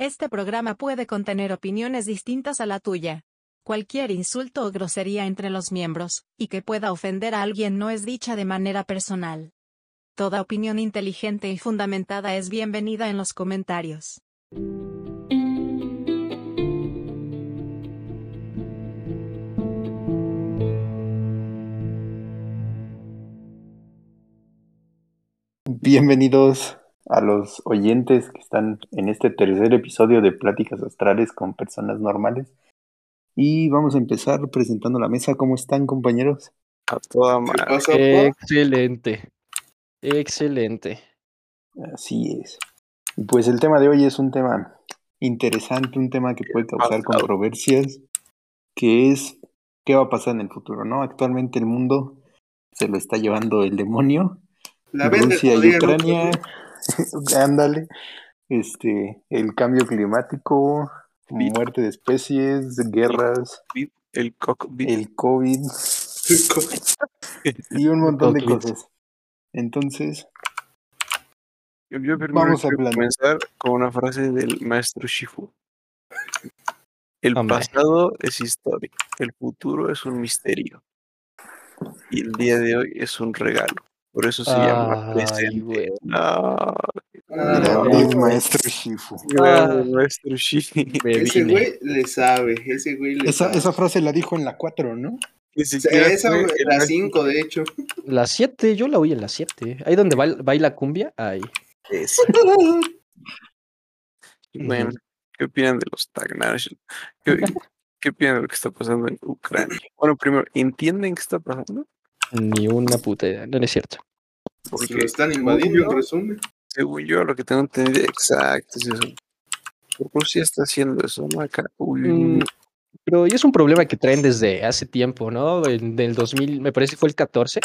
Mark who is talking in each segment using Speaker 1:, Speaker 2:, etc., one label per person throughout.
Speaker 1: Este programa puede contener opiniones distintas a la tuya. Cualquier insulto o grosería entre los miembros, y que pueda ofender a alguien no es dicha de manera personal. Toda opinión inteligente y fundamentada es bienvenida en los comentarios.
Speaker 2: Bienvenidos a los oyentes que están en este tercer episodio de Pláticas Astrales con Personas Normales. Y vamos a empezar presentando la mesa. ¿Cómo están, compañeros?
Speaker 3: A toda
Speaker 4: ¿Qué
Speaker 3: madre.
Speaker 4: pasa?
Speaker 5: Excelente. Excelente.
Speaker 2: Así es. Y pues el tema de hoy es un tema interesante, un tema que puede causar controversias, que es qué va a pasar en el futuro, ¿no? Actualmente el mundo se lo está llevando el demonio.
Speaker 4: La
Speaker 2: Rusia y Ucrania, ándale, este, el cambio climático,
Speaker 3: Bit.
Speaker 2: muerte de especies, guerras,
Speaker 3: El cockpit.
Speaker 2: el COVID y un montón de
Speaker 5: COVID.
Speaker 2: cosas. Entonces,
Speaker 3: Yo, yo
Speaker 2: Vamos a
Speaker 3: comenzar con una frase del maestro Shifu. El
Speaker 5: Hombre.
Speaker 3: pasado es historia, el futuro es un misterio. Y el día de hoy es un regalo. Por eso se llama presente.
Speaker 5: güey.
Speaker 3: No,
Speaker 4: Ah,
Speaker 2: grande
Speaker 4: no,
Speaker 2: maestro Shifu.
Speaker 3: grande
Speaker 5: Ah.
Speaker 3: maestro Shifu.
Speaker 4: Ese
Speaker 5: vine.
Speaker 4: güey le sabe, ese güey le
Speaker 2: Esa,
Speaker 4: sabe.
Speaker 2: esa frase la dijo en la 4, ¿no?
Speaker 4: O sea, esa,
Speaker 3: el
Speaker 4: la
Speaker 3: maestro
Speaker 4: 5, de hecho.
Speaker 5: La 7, yo la oí en la 7. Ahí donde baila, baila cumbia, ahí.
Speaker 3: Bueno, ¿qué opinan de los Tagnash? ¿Qué, qué opinan de lo que está pasando en Ucrania? Bueno, primero, ¿entienden qué está pasando?
Speaker 5: Ni una puta idea. No, no es cierto.
Speaker 3: Porque
Speaker 4: lo están invadiendo, en resumen.
Speaker 3: según yo, lo que tengo entendido, exacto, es eso. Rusia está haciendo eso, ¿no? Acá, uy,
Speaker 5: Mm, pero y es un problema que traen desde hace tiempo, ¿no? En el 2000, me parece que fue el 14,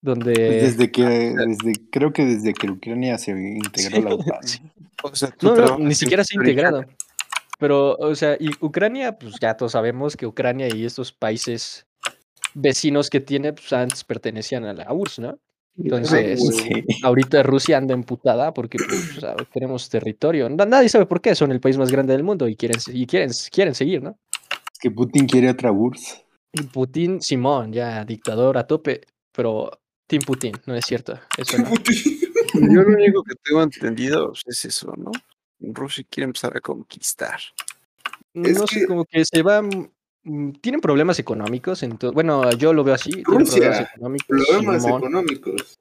Speaker 5: donde...
Speaker 2: Desde que, desde, creo que desde que Ucrania se integró a la OTAN.
Speaker 5: Sí.
Speaker 3: o sea, tú
Speaker 5: No, no, ni siquiera se ha integrado. Pero, o sea, y Ucrania, pues ya todos sabemos que Ucrania y estos países vecinos que tiene, pues antes pertenecían a la URSS, ¿no? Entonces,
Speaker 2: Sí.
Speaker 5: ahorita Rusia anda emputada porque pues, sabe, tenemos territorio. Na- Nadie sabe por qué, son el país más grande del mundo y quieren, y quieren, quieren seguir, ¿no?
Speaker 2: Es que Putin quiere otra URSS.
Speaker 5: Y Putin, Simón, ya dictador a tope, pero Team Putin, no es cierto. Eso no.
Speaker 3: Yo lo único que tengo entendido pues, es eso, ¿no? Rusia quiere empezar a conquistar.
Speaker 4: Es
Speaker 5: no sé,
Speaker 4: que-
Speaker 5: como que se va. Mm, Tienen problemas económicos, entonces, bueno, yo lo veo así. Tienen problemas
Speaker 4: Rusia,
Speaker 5: económicos.
Speaker 4: Problemas
Speaker 5: Simón.
Speaker 4: económicos.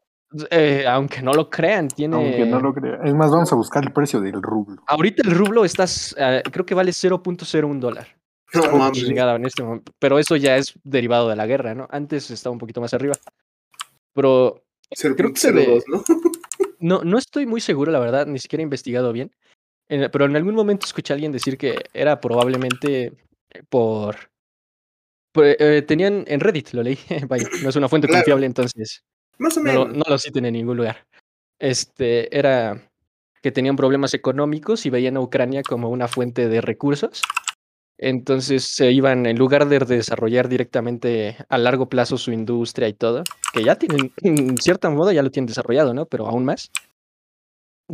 Speaker 5: Eh, aunque no lo crean, tiene.
Speaker 2: Aunque no lo crea. Es más, vamos a buscar el precio del rublo.
Speaker 5: Ahorita el rublo está, s- eh, creo que vale 0.01 dólar.
Speaker 4: No
Speaker 5: Oh,
Speaker 4: mames.
Speaker 5: chingada, en este momento. Pero eso ya es derivado de la guerra, ¿no? Antes estaba un poquito más arriba. Pero creo que se ve-
Speaker 4: 0.02, ¿no?
Speaker 5: no, no estoy muy seguro, la verdad, ni siquiera he investigado bien. En- pero en algún momento escuché a alguien decir que era probablemente por. Por, eh, tenían en Reddit, lo leí. Vaya, no es una fuente
Speaker 4: Claro.
Speaker 5: confiable, entonces
Speaker 4: Más o
Speaker 5: no
Speaker 4: menos.
Speaker 5: no lo citen en ningún lugar. Este era que tenían problemas económicos y veían a Ucrania como una fuente de recursos. Entonces se iban, en lugar de desarrollar directamente a largo plazo su industria y todo, que ya tienen, en cierto modo ya lo tienen desarrollado, ¿no? Pero aún más,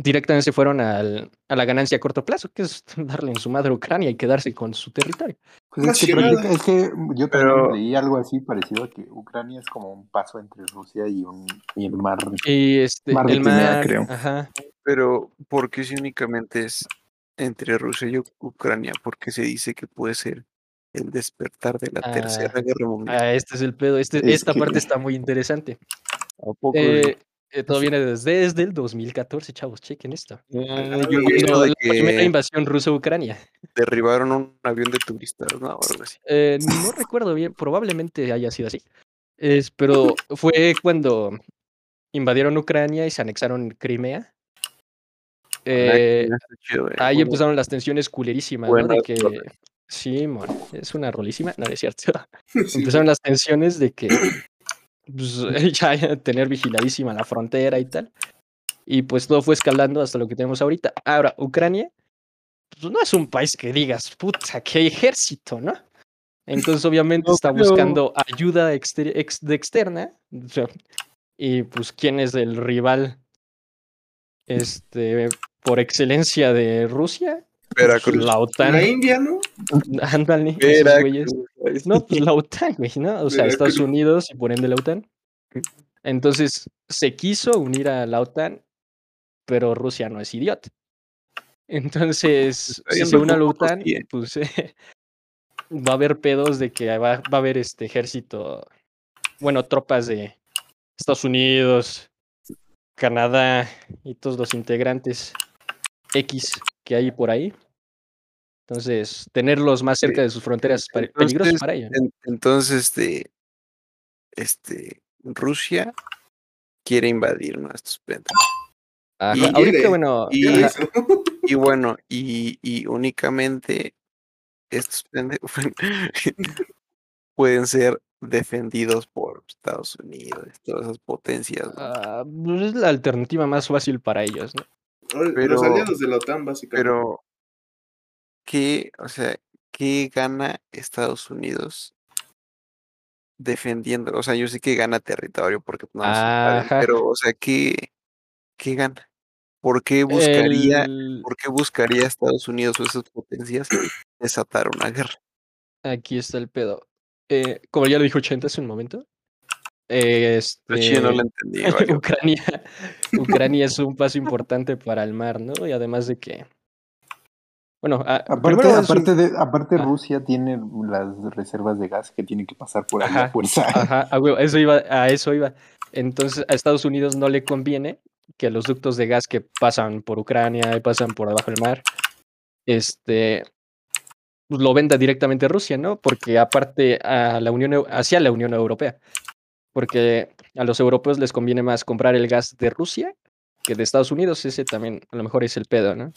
Speaker 5: directamente se fueron al- a la ganancia a corto plazo, que es darle en su madre a Ucrania y quedarse con su territorio.
Speaker 2: Pues es, que práctica- es que yo también
Speaker 3: Pero-
Speaker 2: leí algo así parecido a que Ucrania es como un paso entre Rusia y, un, y el mar.
Speaker 5: Y este,
Speaker 2: Mar de
Speaker 5: el
Speaker 2: Crimea,
Speaker 5: mar,
Speaker 2: creo.
Speaker 5: ajá,
Speaker 3: Pero, ¿por qué si únicamente es entre Rusia y Ucrania? Porque se dice que puede ser el despertar de la
Speaker 5: Ah,
Speaker 3: Tercera Guerra Mundial.
Speaker 5: ah, este es el pedo, este,
Speaker 2: Es
Speaker 5: esta
Speaker 2: que-
Speaker 5: parte está muy interesante.
Speaker 3: ¿A poco?
Speaker 5: Eh, eh, todo viene desde, desde el 2014, chavos, chequen esto.
Speaker 3: Ah, yo de
Speaker 5: la primera invasión rusa a Ucrania.
Speaker 3: derribaron un avión de turistas, ¿no? O algo así.
Speaker 5: Eh, no recuerdo bien, probablemente haya sido así. Es, pero fue cuando invadieron Ucrania y se anexaron Crimea. Eh,
Speaker 3: eh.
Speaker 5: ahí empezaron las tensiones culerísimas, ¿no? De que, sí, mon, es una rolísima, no, no es cierto.
Speaker 4: Sí.
Speaker 5: Empezaron las tensiones de que pues, ya tener vigiladísima la frontera y tal. Y pues todo fue escalando hasta lo que tenemos ahorita. Ahora, Ucrania pues, no es un país que digas, puta, qué ejército, ¿no? Entonces, obviamente,
Speaker 3: No
Speaker 5: está buscando ayuda exter- ex- de externa. o sea, y pues, ¿quién es el rival este, por excelencia de Rusia,
Speaker 3: Veracruz.
Speaker 5: la OTAN.
Speaker 4: La India, ¿no?
Speaker 5: Ándale. No, pues la OTAN, güey, ¿no? O sea, Estados. Unidos y por ende la OTAN. Entonces, se quiso unir a la OTAN, pero Rusia no es idiota. Entonces, si se une a la OTAN, pues eh, va a haber pedos de que va, va a haber este ejército, bueno, tropas de Estados Unidos, Canadá y todos los integrantes X que hay por ahí. Entonces, tenerlos más cerca de sus fronteras es peligroso para ellos.
Speaker 3: entonces, este, este, Rusia quiere invadir nuestros pendejos.
Speaker 5: Ajá,
Speaker 3: y
Speaker 5: Ahorita, bueno,
Speaker 3: y- bueno, y, y únicamente estos pendejos pueden ser defendidos por Estados Unidos, todas esas potencias. ¿no?
Speaker 5: ah, pues es la alternativa más fácil para ellos, ¿no?
Speaker 4: Los aliados de la OTAN, básicamente.
Speaker 3: Pero, ¿qué, o sea, qué gana Estados Unidos defendiendo? O sea, yo sé que gana territorio porque no nos invaden,
Speaker 5: Ajá.
Speaker 3: pero, o sea, ¿qué, qué gana? ¿Por qué buscaría,
Speaker 5: El-
Speaker 3: por qué buscaría Estados Unidos o esas potencias desatar una guerra?
Speaker 5: Aquí está el pedo. Eh, como ya lo dijo Chente hace un momento, este,
Speaker 3: no lo entendí.
Speaker 5: Ucrania, Ucrania es un paso importante para el mar, ¿no? Y además de que, bueno, ah,
Speaker 2: Aparte,
Speaker 5: un-
Speaker 2: aparte, de, aparte
Speaker 5: Ah.
Speaker 2: Rusia tiene las reservas de gas que tienen que pasar por ahí a
Speaker 5: Ajá,
Speaker 2: fuerza.
Speaker 5: Ajá, a eso iba, a eso iba. Entonces, a Estados Unidos no le conviene que los ductos de gas que pasan por Ucrania y pasan por debajo del mar, este, pues, lo venda directamente Rusia, ¿no? Porque aparte a la Unión, hacia la Unión Europea, porque a los europeos les conviene más comprar el gas de Rusia que de Estados Unidos. Ese también a lo mejor es el pedo, ¿no?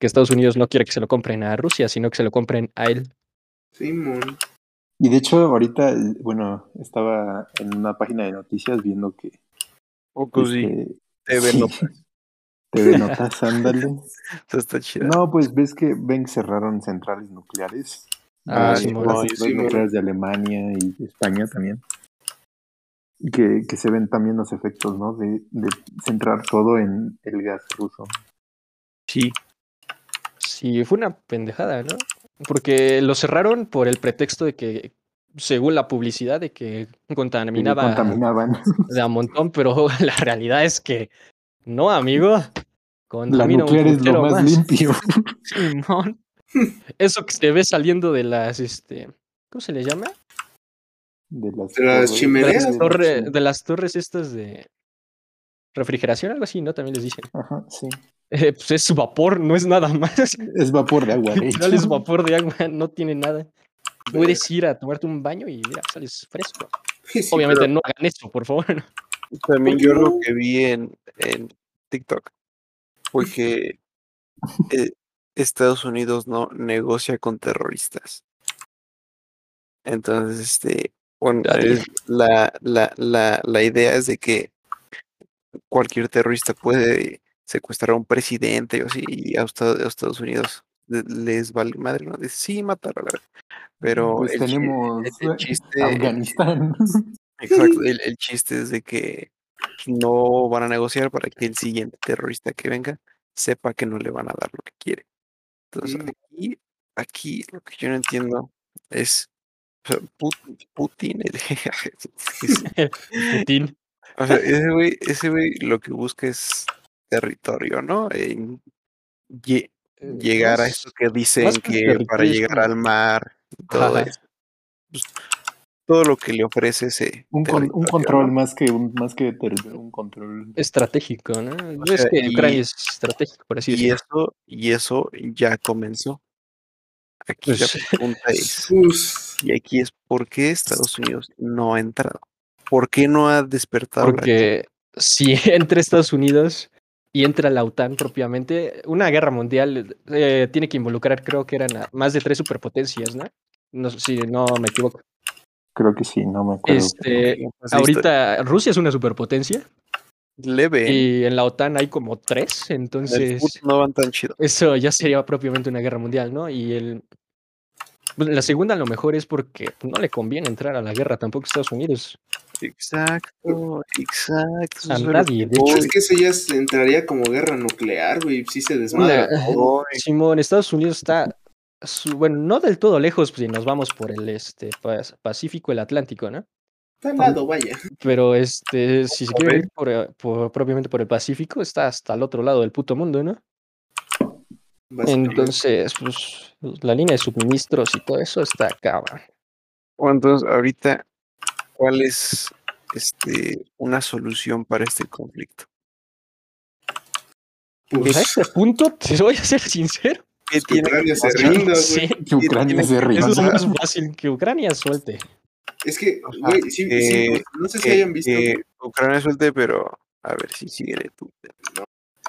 Speaker 5: Que Estados Unidos no quiere que se lo compren a Rusia, sino que se lo compren a él.
Speaker 4: Simón.
Speaker 2: Y de hecho, ahorita, eh, bueno, estaba en una página de noticias viendo que
Speaker 3: Poco sí,
Speaker 2: este,
Speaker 3: TV
Speaker 2: sí,
Speaker 3: Notas.
Speaker 2: TV Notas, ándale.
Speaker 3: Eso está chido.
Speaker 2: No, pues ves que ven que cerraron centrales nucleares.
Speaker 5: Ah,
Speaker 2: centrales
Speaker 4: Simón.
Speaker 2: nucleares de Alemania y de España también. Y que, que se ven también los efectos, ¿no? De, de centrar todo en el gas ruso.
Speaker 3: Sí,
Speaker 5: Sí, fue una pendejada, ¿no? Porque lo cerraron por el pretexto de que, según la publicidad, de que contaminaba
Speaker 2: contaminaban.
Speaker 5: de a montón, pero la realidad es que no, amigo.
Speaker 2: La
Speaker 5: Contamina un
Speaker 2: nuclear es lo más,
Speaker 5: más.
Speaker 2: limpio.
Speaker 5: Simón. Eso que se ve saliendo de las, este, ¿cómo se le llama?
Speaker 2: De las,
Speaker 4: De las
Speaker 2: torres-
Speaker 5: De
Speaker 4: chimeneas.
Speaker 5: las,
Speaker 2: sí.
Speaker 5: torre- de las torres estas de refrigeración, algo así, ¿no? También les dicen.
Speaker 2: Ajá, sí.
Speaker 5: Eh, pues es vapor, no es nada más.
Speaker 2: Es vapor de agua, de
Speaker 5: es vapor de agua, no tiene nada. Puedes ir a tomarte un baño y mira, sales fresco.
Speaker 4: Sí,
Speaker 5: Obviamente
Speaker 4: pero-
Speaker 5: no hagan eso, por favor.
Speaker 3: también
Speaker 4: ¿Por qué
Speaker 3: yo lo que vi en, en TikTok fue que eh, Estados Unidos no negocia con terroristas. Entonces, este, bueno, es- la, la, la, la idea es de que cualquier terrorista puede secuestrar a un presidente o así, y a Estados, a Estados Unidos le- les vale madre, ¿no? Dice, sí, matarlo, la verdad. Pero
Speaker 2: Pues
Speaker 3: el,
Speaker 2: tenemos
Speaker 3: el- el chiste,
Speaker 2: Afganistán.
Speaker 3: Exacto, el, el chiste es de que no van a negociar para que el siguiente terrorista que venga sepa que no le van a dar lo que quiere. Entonces, aquí, aquí lo que yo no entiendo es o sea, Put- Putin, el-
Speaker 5: Putin.
Speaker 3: o sea, ese güey, ese güey lo que busca es territorio, ¿no? En lle- llegar a esto que dicen
Speaker 5: que
Speaker 3: que para llegar al mar y todo
Speaker 5: Ajá.
Speaker 3: eso. Pues, todo lo que le ofrece ese
Speaker 2: Un, con- un
Speaker 3: territorio,
Speaker 2: control
Speaker 3: ¿no?
Speaker 2: más que un más que un control.
Speaker 5: estratégico, ¿no?
Speaker 3: O
Speaker 5: es que
Speaker 3: y-
Speaker 5: Ucrania es estratégico, por así
Speaker 3: Y
Speaker 5: decirlo.
Speaker 3: eso, y eso ya comenzó. Aquí la
Speaker 5: Pues,
Speaker 3: pregunta es,
Speaker 4: Sus-
Speaker 3: y aquí es ¿por qué Estados Unidos no ha entrado? ¿Por qué no ha despertado la
Speaker 5: Porque si entra Estados Unidos y entra la OTAN propiamente, una guerra mundial eh, tiene que involucrar, creo que eran más de tres superpotencias, ¿no? No sé si no me equivoco.
Speaker 2: Creo que sí, no me acuerdo.
Speaker 5: Este, ahorita Rusia es una superpotencia
Speaker 3: leve?
Speaker 5: y en la OTAN hay como tres, entonces
Speaker 3: no van tan chido.
Speaker 5: eso ya sería propiamente una guerra mundial, ¿no? Y el pues, la segunda a lo mejor es porque no le conviene entrar a la guerra tampoco a Estados Unidos.
Speaker 3: Exacto, exacto.
Speaker 5: nadie,
Speaker 3: que
Speaker 5: de hecho.
Speaker 4: Es que eso ya se- entraría como guerra nuclear, güey. Si se desmadra todo.
Speaker 5: Simón, Estados Unidos está, su- bueno, no del todo lejos si nos vamos por el este Pacífico, el Atlántico, ¿no?
Speaker 4: Está al lado, vaya.
Speaker 5: Pero este, si se quiere ir por, eh, por- propiamente por el Pacífico, está hasta el otro lado del puto mundo, ¿no? Entonces, pues, la línea de suministros y todo eso está cabrón.
Speaker 3: Bueno, entonces, ahorita, ¿cuál es este, una solución para este conflicto?
Speaker 5: Pues a
Speaker 4: Pues,
Speaker 5: este punto, te voy a ser sincero,
Speaker 3: ¿Qué
Speaker 4: que Ucrania se rinda, güey.
Speaker 5: sí,
Speaker 2: Que Ucrania se
Speaker 5: es
Speaker 2: rinda.
Speaker 5: lo más fácil que Ucrania suelte.
Speaker 4: Es que, güey, sí, sí, no sé si hayan visto.
Speaker 3: que Ucrania suelte, pero a ver si sigue tú.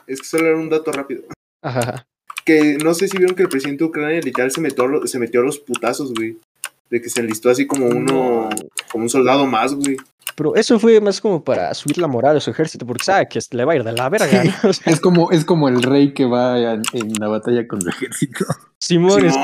Speaker 4: Es que solo era un dato rápido.
Speaker 5: Ajá.
Speaker 4: Que no sé si vieron que el presidente de Ucrania literal se metió, a se metió a los putazos, güey. De que se enlistó así como uno, como un soldado más, güey.
Speaker 5: Pero eso fue más como para subir la moral a su ejército, porque sabe que le va a ir de la verga, ¿no? O sea,
Speaker 2: Es como, es como el rey que va en, en la batalla con su ejército.
Speaker 5: Simón, es-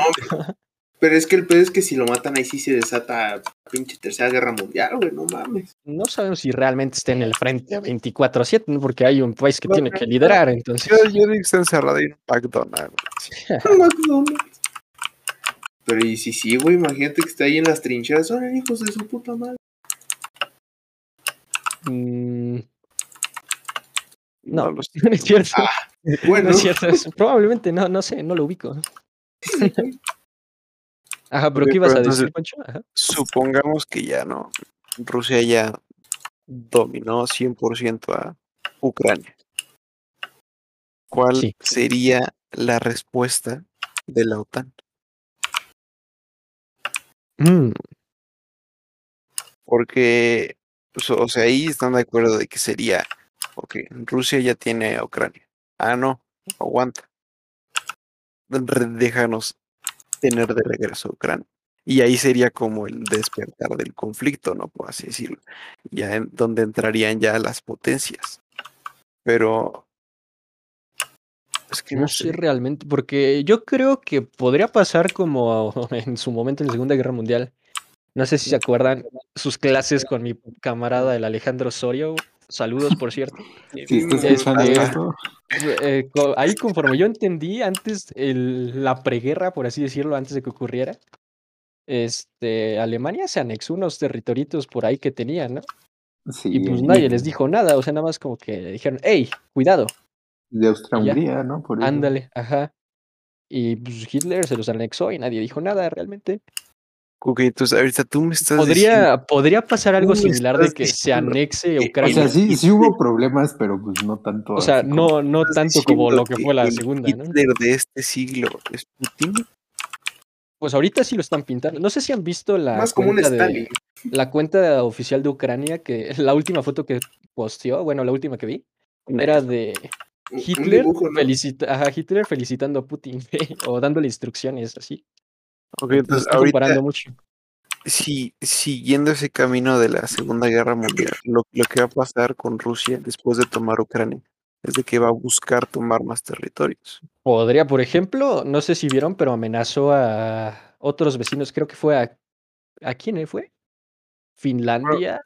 Speaker 4: pero es que el pedo es que si lo matan ahí sí se desata pinche tercera guerra mundial, güey, no mames.
Speaker 5: no sabemos si realmente está en el frente 24-7, ¿no? porque hay un país que tiene que liderar, entonces.
Speaker 3: Yo, yo digo que está encerrado en McDonald's.
Speaker 4: McDonald's. Pero y si sí, güey, imagínate que está ahí en las trincheras, son hijos de su puta madre.
Speaker 5: mm,
Speaker 3: No,
Speaker 5: No. no es cierto.
Speaker 4: Bueno,
Speaker 5: No es cierto. probablemente no, no sé, no lo ubico. Ajá, pero ¿qué ibas
Speaker 3: pero
Speaker 5: a decir, Pancho?
Speaker 3: Supongamos que ya no. Rusia ya dominó 100% a Ucrania. ¿Cuál
Speaker 5: Sí.
Speaker 3: sería la respuesta de la OTAN?
Speaker 5: Mm,
Speaker 3: Porque, pues, o sea, ahí están de acuerdo de que sería, ok, Rusia ya tiene a Ucrania. Ah, no, aguanta. Déjanos tener de regreso a Ucrania. Y ahí sería como el despertar del conflicto, ¿no? Por así decirlo. Ya en donde entrarían ya las potencias. Pero... Es que
Speaker 5: no sé realmente, porque yo creo que podría pasar como en su momento en la Segunda Guerra Mundial. No sé si se acuerdan sus clases con mi camarada el Alejandro Osorio. Saludos, por cierto.
Speaker 2: Estás
Speaker 4: Este,
Speaker 5: Eh, ahí conforme yo entendí antes el- la preguerra, por así decirlo, antes de que ocurriera, este, Alemania se anexó unos territorios por ahí que tenía, ¿no?
Speaker 2: sí,
Speaker 5: Y pues nadie les dijo nada, o sea, nada más como que dijeron, hey, cuidado,
Speaker 2: De Austria-Hungría, ¿no? Por eso.
Speaker 5: ándale, ajá. Y pues Hitler se los anexó y nadie dijo nada realmente.
Speaker 3: Ok, entonces ahorita tú me estás diciendo-
Speaker 5: Podría, pasar algo similar de que se anexe
Speaker 3: que-
Speaker 2: O
Speaker 5: Ucrania.
Speaker 2: sea, sí, sí hubo problemas, pero pues no tanto.
Speaker 5: O sea, no, no tanto como lo que fue la
Speaker 3: el
Speaker 5: segunda, ¿no?
Speaker 3: Hitler de este siglo es Putin.
Speaker 5: Pues ahorita sí lo están pintando. No sé si han visto la
Speaker 4: más como un
Speaker 5: cuenta de,
Speaker 4: Stalin.
Speaker 5: la cuenta oficial de Ucrania, que la última foto que posteó, bueno, la última que vi, era de Hitler,
Speaker 4: dibujo, ¿no?
Speaker 5: felicita- ajá, Hitler felicitando a Putin o dándole instrucciones así.
Speaker 3: Ok, entonces
Speaker 5: está
Speaker 3: ahorita
Speaker 5: comparando mucho.
Speaker 3: si siguiendo ese camino de la Segunda Guerra Mundial, lo, lo que va a pasar con Rusia después de tomar Ucrania es de que va a buscar tomar más territorios.
Speaker 5: Podría, por ejemplo, no sé si vieron, pero amenazó a otros vecinos, creo que fue a... ¿A quién fue? ¿Finlandia?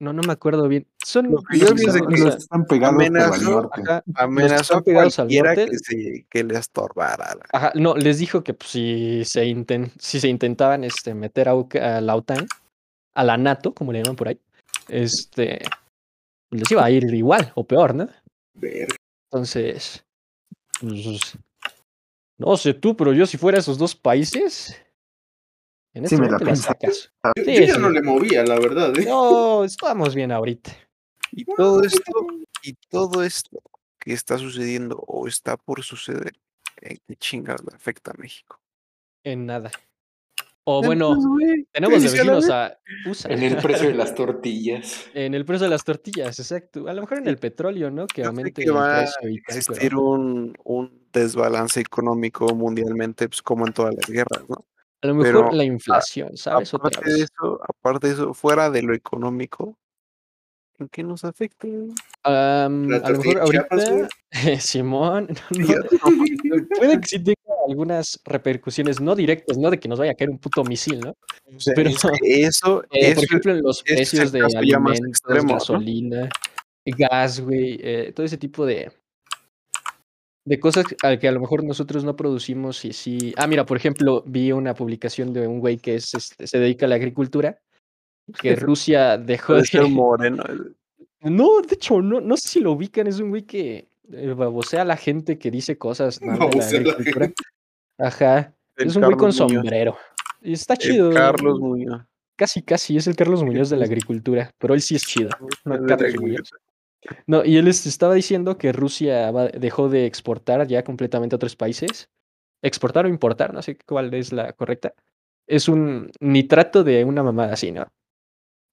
Speaker 5: No, no me acuerdo bien. Son...
Speaker 3: Que de que
Speaker 2: Los
Speaker 5: sea,
Speaker 2: están pegados pero al
Speaker 3: amenazó-
Speaker 2: norte.
Speaker 5: ajá,
Speaker 3: Amenazó a
Speaker 5: pegados al
Speaker 3: cualquiera
Speaker 5: norte.
Speaker 3: que, se, que le estorbara.
Speaker 5: Ajá, no, les dijo que pues, si, se inten- si se intentaban este, meter a, la OTAN, a la NATO, como le llaman por ahí, este, les iba a ir igual o peor, ¿no?
Speaker 4: Verga.
Speaker 5: Entonces, pues, no sé tú, pero yo si fuera esos dos países, en
Speaker 2: Sí
Speaker 5: este
Speaker 2: me la pensaría.
Speaker 5: sacas.
Speaker 4: Yo,
Speaker 5: Sí,
Speaker 4: yo ya
Speaker 5: sí.
Speaker 4: no le movía, la verdad, ¿eh?
Speaker 5: No, estamos bien ahorita.
Speaker 3: Y todo esto, y todo esto que está sucediendo o está por suceder, ¿en qué chingas le afecta a México?
Speaker 5: En nada. O bueno,
Speaker 3: Entonces,
Speaker 5: tenemos de
Speaker 3: a la
Speaker 5: vecinos a USA.
Speaker 2: En el precio de las tortillas.
Speaker 5: En el precio de las tortillas, exacto. A lo mejor en el petróleo, ¿no? Que
Speaker 3: Yo
Speaker 5: aumente
Speaker 3: que
Speaker 5: el
Speaker 3: va a
Speaker 5: precio y tal, pero-
Speaker 3: existir un, un desbalance económico mundialmente, pues como en todas las guerras, ¿no?
Speaker 5: A lo mejor
Speaker 3: pero,
Speaker 5: la inflación, ¿sabes? Otra
Speaker 3: Aparte de eso, aparte de eso, fuera de lo económico, ¿En qué nos afecta?
Speaker 5: A lo mejor ahorita, Simón, no, puede que sí tenga algunas repercusiones no directas, no de que nos vaya a caer un puto misil, ¿no?
Speaker 3: O sea,
Speaker 5: Pero-
Speaker 3: eso,
Speaker 5: Eh,
Speaker 3: eso
Speaker 5: por ejemplo, en los precios de alimentos,
Speaker 3: extremo, ¿no?
Speaker 5: gasolina, gas, güey, eh, todo ese tipo de, de cosas al que a lo mejor nosotros no producimos y sí. Ah, mira, por ejemplo, vi una publicación de un güey que es, este, se dedica a la agricultura, que Rusia dejó
Speaker 3: puede ser
Speaker 5: de...
Speaker 3: moreno.
Speaker 5: No, de hecho, no, no sé si lo ubican, es un güey que eh, babosea a la gente que dice cosas mal de la
Speaker 4: a
Speaker 5: agricultura. Ajá,
Speaker 3: el
Speaker 5: es un güey con
Speaker 3: Muñoz,
Speaker 5: sombrero. Y está
Speaker 3: el
Speaker 5: chido.
Speaker 3: Carlos Muñoz.
Speaker 5: Casi, casi, es el Carlos Muñoz de la agricultura, pero él sí es chido. No,
Speaker 3: de
Speaker 5: Carlos Muñoz. No, y él estaba diciendo que Rusia dejó de exportar ya completamente a otros países. Exportar o importar, no sé cuál es la correcta. Es un nitrato de una mamada así, ¿no?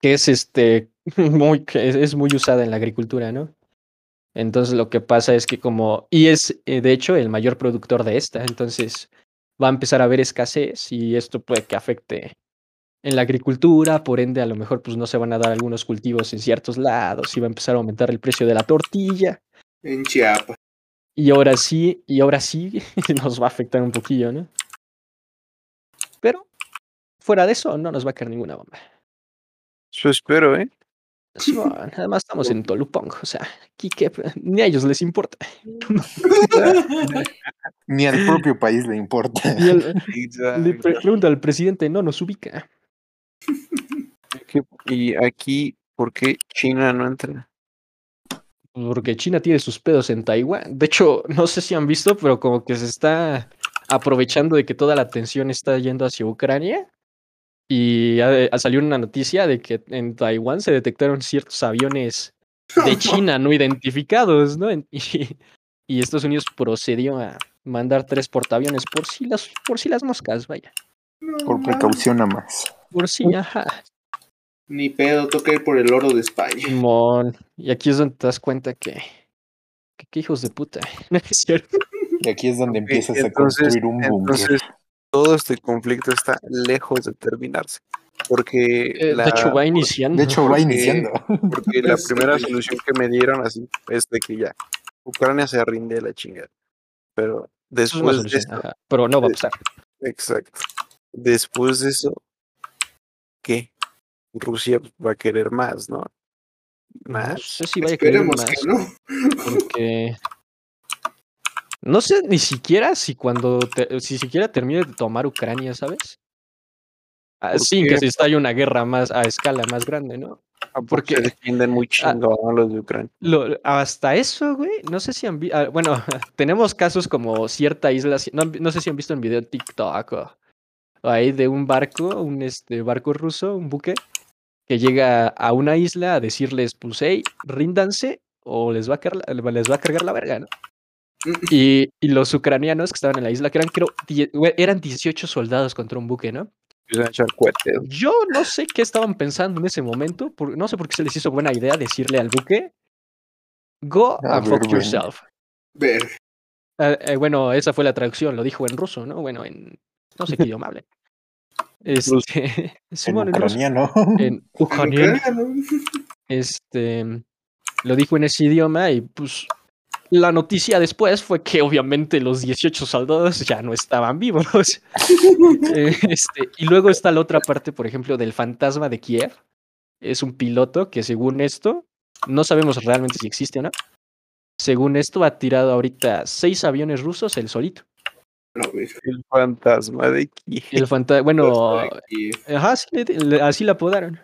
Speaker 5: Que es este muy, es muy usada en la agricultura, ¿no? Entonces lo que pasa es que como, y es eh, de hecho el mayor productor de esta, entonces va a empezar a haber escasez y esto puede que afecte en la agricultura, por ende a lo mejor pues no se van a dar algunos cultivos en ciertos lados y va a empezar a aumentar el precio de la tortilla
Speaker 4: En Chiapas.
Speaker 5: y ahora sí, y ahora sí nos va a afectar un poquillo, ¿no? Pero fuera de eso no nos va a caer ninguna bomba.
Speaker 3: Yo espero, ¿eh?
Speaker 5: Además estamos en Tolupong, o sea, aquí que ni a ellos les importa.
Speaker 2: Ni al propio país le importa.
Speaker 5: El- le pre- pregunta al presidente, no nos ubica.
Speaker 3: ¿Qué- Y aquí, ¿por qué China no entra?
Speaker 5: Porque China tiene sus pedos en Taiwán. De hecho, no sé si han visto, pero como que se está aprovechando de que toda la atención está yendo hacia Ucrania. Y ha- ha- salió una noticia de que en Taiwán se detectaron ciertos aviones de China no identificados, ¿no? Y, y Estados Unidos procedió a mandar tres portaaviones por si las, por si las moscas, vaya.
Speaker 2: Por precaución nada más.
Speaker 5: Por si, ajá.
Speaker 4: Ni pedo, toca ir por el oro de España.
Speaker 5: Simón. Y aquí es donde te das cuenta que. que qué hijos de puta. No es cierto.
Speaker 2: Y aquí es donde empiezas a construir un búnker.
Speaker 3: Entonces, todo este conflicto está lejos de terminarse. Porque,
Speaker 5: Eh,
Speaker 3: la,
Speaker 5: de hecho, va iniciando.
Speaker 2: De hecho, va
Speaker 3: porque-
Speaker 2: iniciando.
Speaker 3: porque la primera solución que me dieron así es de que ya Ucrania se rinde a la chingada. Pero
Speaker 5: es
Speaker 3: después de esto,
Speaker 5: ajá, Pero no va a pasar.
Speaker 3: exacto. Después de eso, ¿qué? Rusia va a querer más, ¿no?
Speaker 5: No
Speaker 3: Más.
Speaker 5: sé si vaya a querer
Speaker 4: Esperemos
Speaker 5: más.
Speaker 4: que no.
Speaker 5: Porque. No sé ni siquiera si cuando. te- si siquiera termine de tomar Ucrania, ¿sabes? Ah,
Speaker 3: ¿Por
Speaker 5: Sin que se estalle una guerra más a escala más grande, ¿no?
Speaker 3: Porque
Speaker 5: porque-
Speaker 3: se defienden muy
Speaker 5: Ah.
Speaker 3: chingón los de Ucrania.
Speaker 5: Lo- hasta eso, güey, no sé si han visto. Bueno, tenemos casos como cierta isla. No, no sé si han visto en video en TikTok o ahí de un barco, un este barco ruso, un buque, que llega a una isla a decirles, pues, hey, ríndanse o les va a cargar, la- les va a cargar la verga, ¿no? Y, y los ucranianos que estaban en la isla, que eran, creo, die- eran 18 soldados contra un buque, ¿no? Yo no sé qué estaban pensando en ese momento, por- no sé por qué se les hizo buena idea decirle al buque, go
Speaker 2: A
Speaker 5: and fuck yourself.
Speaker 4: Ver.
Speaker 5: Ah, eh, bueno, esa fue la traducción, lo dijo en ruso, ¿no? Bueno, en no sé qué idioma hable. Este, Simón, en
Speaker 2: ucraniano.
Speaker 5: en ucraniano,
Speaker 4: Ucrania, ¿no?
Speaker 5: este, lo dijo en ese idioma y pues la noticia después fue que obviamente los 18 soldados ya no estaban vivos. Eh, este, y luego está la otra parte, por ejemplo, del fantasma de Kiev. Es un piloto que según esto, no sabemos realmente si existe o no. Según esto, ha tirado ahorita seis aviones rusos el solito.
Speaker 3: El fantasma de Kiev.
Speaker 5: El fanta bueno, ajá, así le, le- así la apodaron.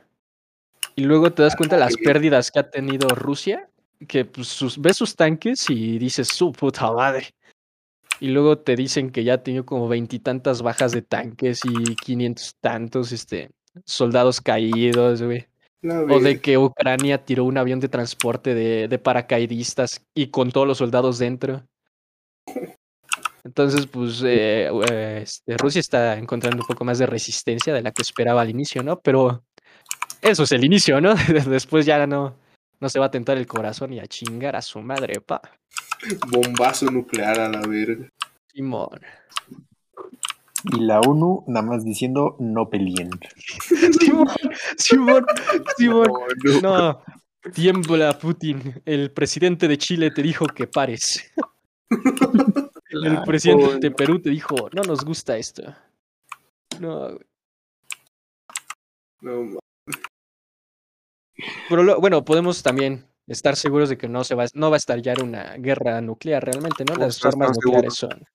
Speaker 5: Y luego te das cuenta las
Speaker 4: ok.
Speaker 5: pérdidas que ha tenido Rusia, que pues, sus, ves sus tanques y dices, su puta madre. Y luego te dicen que ya ha tenido como veintitantas bajas de tanques y quinientos tantos este, soldados caídos, güey. O de que Ucrania tiró un avión de transporte de, de paracaidistas y con todos los soldados dentro. Entonces, pues, eh, eh, este, Rusia está encontrando un poco más de resistencia de la que esperaba al inicio, ¿no? Pero eso es el inicio, ¿no? Después ya no, no se va a tentar el corazón y a chingar a su madre, pa.
Speaker 4: Bombazo nuclear a la verga.
Speaker 5: Simón.
Speaker 2: Y la ONU nada más diciendo no peleen.
Speaker 5: Simón, Simón, Simón. No, Tiembla, Putin. El presidente de Chile te dijo que pares. El presidente de Perú te dijo, no nos gusta esto. No, güey.
Speaker 4: No,
Speaker 5: Pero lo- bueno, podemos también estar seguros de que no se va, no va a estallar una guerra nuclear realmente, ¿no?
Speaker 3: ¿Cómo
Speaker 5: Las armas nucleares son.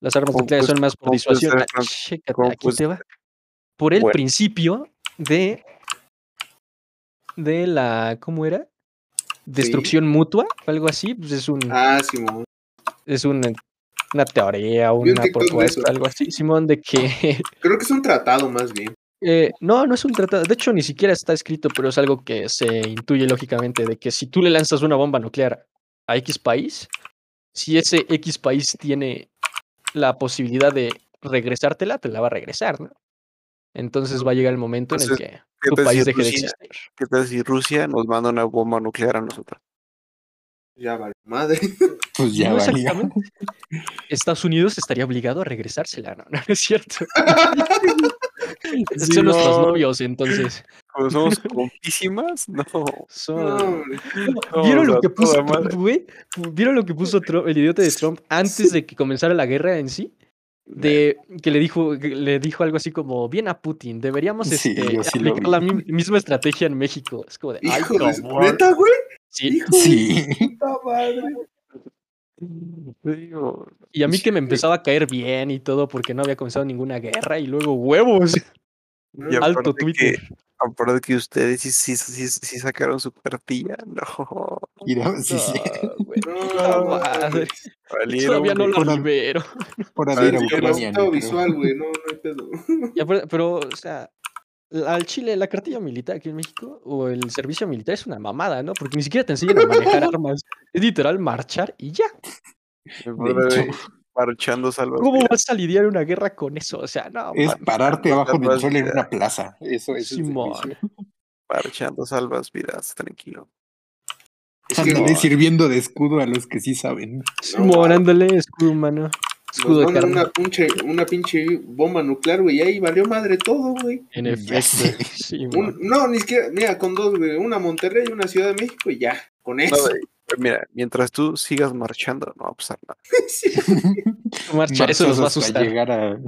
Speaker 5: Las armas
Speaker 3: ¿Cómo
Speaker 5: nucleares son más por disuasión. Ah, chécate,
Speaker 3: cómo
Speaker 5: aquí te va. Por el
Speaker 3: Bueno.
Speaker 5: principio de. de la. ¿Cómo era? Destrucción mutua, algo así. Pues es un.
Speaker 4: Ah, Simón.
Speaker 5: Es un, una teoría,
Speaker 4: un
Speaker 5: una
Speaker 4: TikTok de
Speaker 5: propuesta, algo así, Simón, de que
Speaker 4: Creo que es un tratado más bien.
Speaker 5: eh, no, no es un tratado, de hecho ni siquiera está escrito, pero es algo que se intuye lógicamente de que si tú le lanzas una bomba nuclear a X país, si ese X país tiene la posibilidad de regresártela, te la va a regresar, ¿no? Entonces va a llegar el momento en el que
Speaker 3: ¿Qué
Speaker 5: tu país
Speaker 3: si
Speaker 5: deje de existir.
Speaker 3: ¿Qué tal si Rusia nos manda una bomba nuclear a nosotros?
Speaker 4: Ya vale, madre.
Speaker 2: Pues ya
Speaker 5: No exactamente. Estados Unidos estaría obligado a regresársela, ¿no? No, es cierto.
Speaker 3: Sí,
Speaker 5: Son nuestros
Speaker 3: no.
Speaker 5: novios, entonces.
Speaker 3: Como somos compísimas, no.
Speaker 5: Son...
Speaker 4: No,
Speaker 5: ¿Vieron lo que puso Trump, güey? ¿Vieron lo que puso Trump, el idiota de Trump antes de que comenzara la guerra en sí? De que le dijo, que le dijo algo así como, bien a Putin, deberíamos
Speaker 2: Sí,
Speaker 5: este,
Speaker 2: sí
Speaker 5: aplicar la mi- misma estrategia en México. Es como de, ay,
Speaker 4: Hijo de su-
Speaker 5: cabrón".
Speaker 4: ¿Neta, güey?
Speaker 5: Sí.
Speaker 4: Hijo
Speaker 2: Sí.
Speaker 4: de puta madre.
Speaker 3: Digo,
Speaker 5: Y a mí que me empezaba a caer bien y todo porque no había comenzado ninguna guerra y luego huevos.
Speaker 3: y
Speaker 5: Alto Twitter.
Speaker 3: Que, aparte que ustedes sí, sí, sí, sí sacaron su cartilla, no.
Speaker 2: Mira, sí, sí.
Speaker 5: No, madre.
Speaker 3: Valieron,
Speaker 5: Todavía no
Speaker 2: Por-
Speaker 5: libero.
Speaker 2: Por haber a
Speaker 3: sí,
Speaker 2: Ucrania,
Speaker 4: Demasiado
Speaker 2: yo creo.
Speaker 4: visual, güey. No, no hay pedo.
Speaker 5: Aparte- pero, o sea, al Chile, la cartilla militar aquí en México o el servicio militar es una mamada, ¿no? Porque ni siquiera te enseñan a manejar armas. Es literal marchar y ya.
Speaker 2: Hecho,
Speaker 3: Marchando salvas.
Speaker 5: ¿Cómo vas a lidiar una guerra con eso? O sea, no.
Speaker 2: es pararte abajo del sol en una plaza. Eso, eso es
Speaker 5: Simón.
Speaker 2: servicio.
Speaker 3: Marchando salvas vidas, tranquilo.
Speaker 4: Es
Speaker 2: Ándale, sirviendo de escudo a los que sí saben.
Speaker 5: Simón, ándale, escudo humano. Escudo
Speaker 4: nos
Speaker 5: de
Speaker 4: mandan
Speaker 5: carne.
Speaker 4: una, pinche, una pinche bomba nuclear, güey. y Ahí valió madre todo, güey.
Speaker 5: En efecto.
Speaker 4: Un- no, ni siquiera. Mira, con dos, güey. Una Monterrey y una Ciudad de México y ya. Con eso.
Speaker 3: mira, mientras tú sigas marchando, no va a pasar nada.
Speaker 4: Sí.
Speaker 5: Marcha, eso los va a asustar.
Speaker 2: llegar a...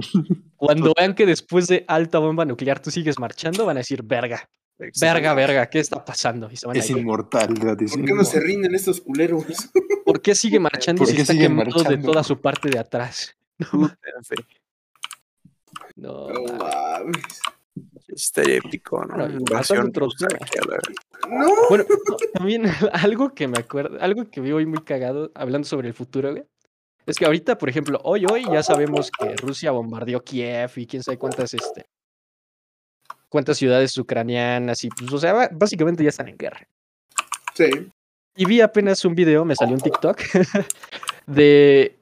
Speaker 5: Cuando vean que después de alta bomba nuclear tú sigues marchando, van a decir, verga, verga, verga, ¿qué está pasando? Y se van a
Speaker 2: Es inmortal.
Speaker 4: ¿Por qué no se rinden estos culeros?
Speaker 5: ¿Por qué sigue marchando
Speaker 2: ¿Por
Speaker 5: si está quemado de
Speaker 2: marchando?
Speaker 5: toda su parte de atrás? No,
Speaker 4: No
Speaker 5: mames.
Speaker 3: Estaría épico, ¿no?
Speaker 5: Bueno,
Speaker 3: Invasión
Speaker 4: No.
Speaker 5: Bueno, no, también algo que me acuerdo, algo que vi hoy muy cagado hablando sobre el futuro, güey. Es que ahorita, por ejemplo, hoy, hoy ya sabemos que Rusia bombardeó Kiev y quién sabe cuántas, este, cuántas ciudades ucranianas y pues, o sea, básicamente ya están en guerra.
Speaker 4: Sí.
Speaker 5: Y vi apenas un video, me salió un TikTok de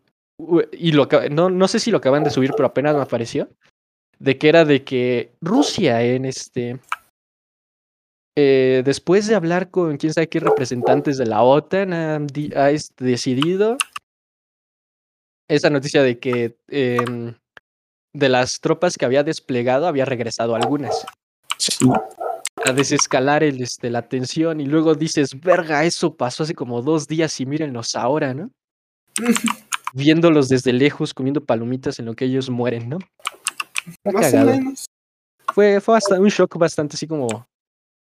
Speaker 5: y lo no, no sé si lo acaban de subir, pero apenas me apareció de que era de que Rusia en este eh, después de hablar con quién sabe qué representantes de la OTAN ha, di- ha, decidido esa noticia de que em, de las tropas que había desplegado había regresado algunas a desescalar el, este, la tensión y luego dices, verga, eso pasó hace como dos días y mírenlos ahora, ¿no? Viéndolos desde lejos, comiendo palomitas en lo que ellos mueren, ¿no?
Speaker 4: Más o menos.
Speaker 5: Fue, fue hasta un shock bastante así como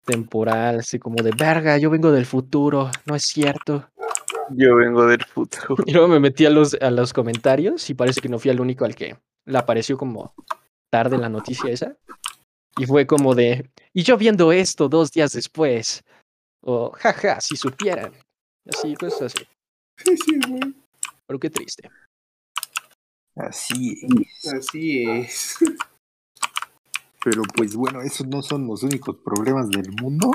Speaker 5: temporal, así como de verga, yo vengo del futuro, no es cierto.
Speaker 3: Yo vengo del futuro.
Speaker 5: Y luego me metí a los, a los comentarios y parece que no fui el único al que le apareció como tarde la noticia esa. Y fue como de, y yo viendo esto dos días después. O, jaja, si supieran. Así, cosas así.
Speaker 4: Sí, sí, güey.
Speaker 5: Pero qué triste.
Speaker 2: Así es.
Speaker 4: Así es.
Speaker 2: Pero pues bueno, esos no son los únicos problemas del mundo.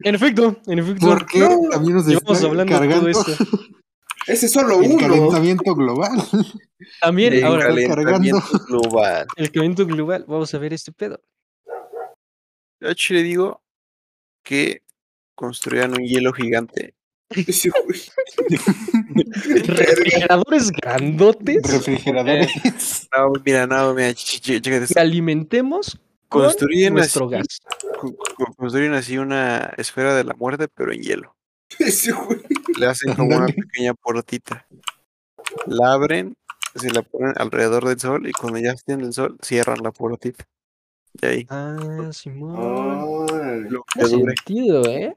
Speaker 5: En efecto, en efecto.
Speaker 2: Porque
Speaker 4: No,
Speaker 2: también nos
Speaker 5: hablando de todo
Speaker 2: cargando
Speaker 5: esto.
Speaker 4: Ese es solo
Speaker 2: el
Speaker 4: uno.
Speaker 2: calentamiento global.
Speaker 5: También,
Speaker 3: El
Speaker 5: ahora,
Speaker 3: calentamiento global.
Speaker 5: el calentamiento global. Vamos a ver este pedo.
Speaker 3: Yo Chile digo que construyan un hielo gigante.
Speaker 5: Refrigeradores grandotes.
Speaker 2: Refrigeradores.
Speaker 3: No, mira, no, mira, ch- ch- chécate
Speaker 5: que alimentemos con nuestro
Speaker 3: así,
Speaker 5: gas.
Speaker 3: co- co- construyen así una esfera de la muerte, pero en hielo.
Speaker 4: Ese güey.
Speaker 3: Le hacen como una pequeña puertita. La abren, se la ponen alrededor del sol y cuando ya estén en el sol, cierran la puertita. Y ahí,
Speaker 5: Ah, Simón.
Speaker 4: Órale.
Speaker 3: lo que
Speaker 5: sentido, ¿eh?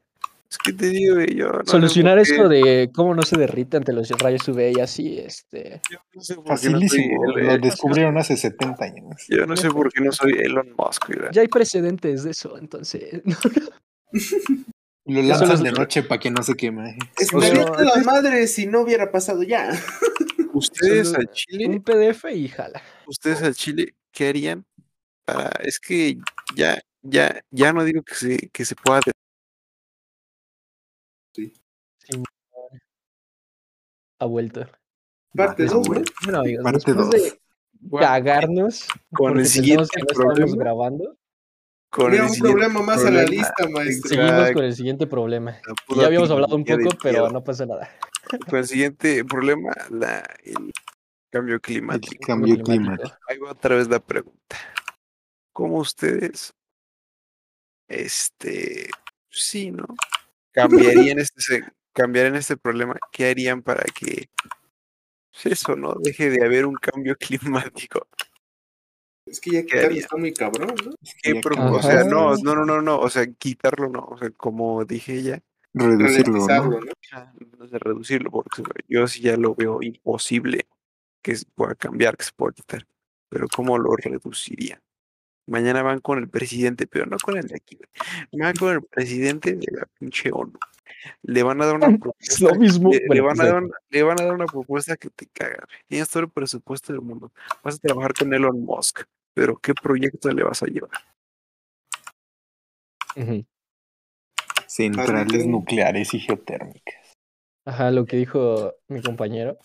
Speaker 3: Es que te digo, güey, yo no
Speaker 5: Solucionar esto de cómo no se derrite ante los rayos UV y así, este.
Speaker 3: yo no sé por qué no soy
Speaker 2: Facilísimo. Lo
Speaker 3: el-
Speaker 2: descubrieron hace 70 años.
Speaker 3: Yo no sé por qué no soy Elon Musk.
Speaker 5: Ya hay precedentes de eso, entonces.
Speaker 2: Lo
Speaker 5: los-
Speaker 2: de noche para que no se queme.
Speaker 4: Estaría
Speaker 5: sea,
Speaker 4: de la madre si no hubiera pasado ya.
Speaker 3: Ustedes al Chile,
Speaker 5: Un PDF y jala.
Speaker 3: ustedes al Chile, ¿qué harían? para es que ya, ya, ya no digo que se, que se pueda de-
Speaker 5: Ha vuelto.
Speaker 4: Parte
Speaker 2: Vale,
Speaker 4: 2,
Speaker 2: güey.
Speaker 4: ¿no?
Speaker 5: Bueno, amigos,
Speaker 2: Parte
Speaker 5: después
Speaker 2: 2.
Speaker 5: de cagarnos
Speaker 3: con el siguiente
Speaker 5: que no grabando,
Speaker 3: con
Speaker 4: Mira,
Speaker 3: el
Speaker 4: un problema más a la lista, maestro.
Speaker 5: seguimos con el siguiente problema. Ya habíamos hablado un poco, pero no pasa nada.
Speaker 3: Con el siguiente problema, la, el cambio
Speaker 2: El
Speaker 3: climático.
Speaker 2: cambio
Speaker 5: climático.
Speaker 3: Ahí va otra vez la pregunta. ¿Cómo ustedes, este, sí, ¿no? Cambiarían este, cambiarían este problema? ¿Qué harían para que pues eso, no? Deje de haber un cambio climático.
Speaker 4: Es que ya
Speaker 3: ¿Qué
Speaker 4: quitarlo está muy cabrón, ¿no?
Speaker 3: ¿Qué
Speaker 2: Ya
Speaker 3: pro-
Speaker 2: cambió.
Speaker 3: o sea, no, no, no, no, no, o sea, quitarlo, no, o sea, como dije ya,
Speaker 2: Reducirlo, ¿no?
Speaker 4: ¿no?
Speaker 3: reducirlo, porque yo sí ya lo veo imposible que se pueda cambiar, que se pueda quitar. Pero ¿cómo lo reduciría? Mañana van con el presidente, pero no con el de aquí. Van con el presidente de la pinche ONU. Le van a dar una
Speaker 5: Es
Speaker 3: propuesta.
Speaker 5: lo mismo.
Speaker 3: Le, van a dar una, le van a dar una propuesta que te caga. Tienes todo el presupuesto del mundo. Vas a trabajar con Elon Musk, pero ¿qué proyecto le vas a llevar?
Speaker 2: Centrales nucleares y geotérmicas.
Speaker 5: Ajá, lo que dijo mi compañero.